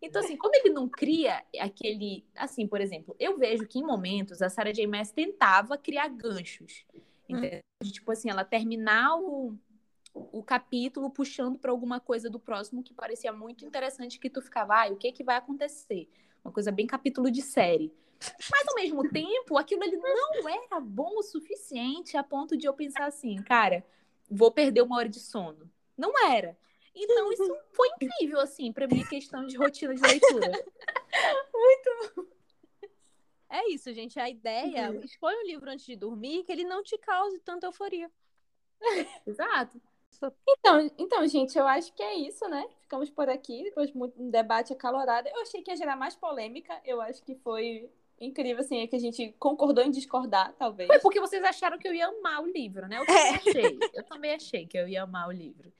Então, assim, como ele não cria aquele. Assim, por exemplo, eu vejo que em momentos a Sarah J. Maas tentava criar ganchos. Entendeu? De, tipo assim, ela terminar o, o capítulo puxando para alguma coisa do próximo que parecia muito interessante, que tu ficava, ai, o que que vai acontecer? Uma coisa bem capítulo de série. Mas ao mesmo tempo, aquilo ali não era bom o suficiente a ponto de eu pensar assim, cara, vou perder uma hora de sono. Não era. Então isso foi incrível, assim, pra minha questão de rotina de leitura. É isso, gente. A ideia, Uhum. escolha um livro antes de dormir que ele não te cause tanta euforia. Exato. Então, então, gente, eu acho que é isso, né? Ficamos por aqui, depois de muito- um debate acalorado. Eu achei que ia gerar mais polêmica. Eu acho que foi incrível, assim, é que a gente concordou em discordar, talvez. Foi porque vocês acharam que eu ia amar o livro, né? Eu também achei. Eu também achei que eu ia amar o livro.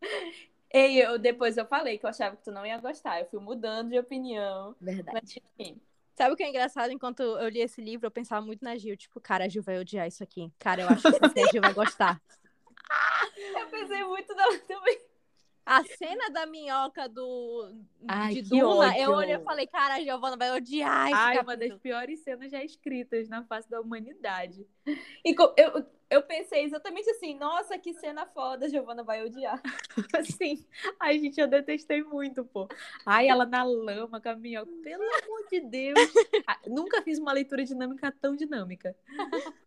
E eu, depois eu falei que eu achava que tu não ia gostar. Eu fui mudando de opinião. Verdade. Mas, enfim. Sabe o que é engraçado? Enquanto eu li esse livro, eu pensava muito na Gil. Tipo, cara, a Gil vai odiar isso aqui. Cara, eu acho que a Gil vai gostar. Eu pensei muito nela também. A cena da minhoca do Ai, de Duna, ódio. eu olhei e falei, cara, a Giovana vai odiar esse Ai, uma capítulo. das piores cenas já escritas na face da humanidade. E co- eu, eu pensei exatamente assim, nossa, que cena foda, Giovana vai odiar. Assim, ai, gente, eu detestei muito, pô. Ai, ela na lama, caminhão. Pelo amor de Deus. Ah, Nunca fiz uma leitura dinâmica tão dinâmica.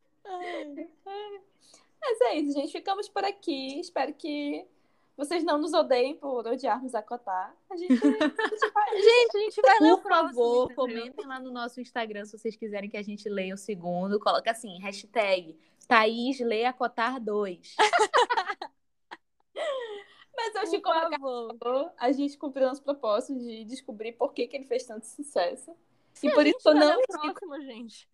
Mas é isso, gente. Ficamos por aqui. Espero que vocês não nos odeiem por odiarmos a Cotar. A gente, a gente vai- Gente, a gente vai ler o Por favor, comentem lá no nosso Instagram se vocês quiserem que a gente leia o segundo. Coloca assim, hashtag Thaís lê Cotar 2. Mas eu acho que como a gente cumpriu nosso propósito de descobrir por que, que ele fez tanto sucesso. E A por isso não próximo, gente.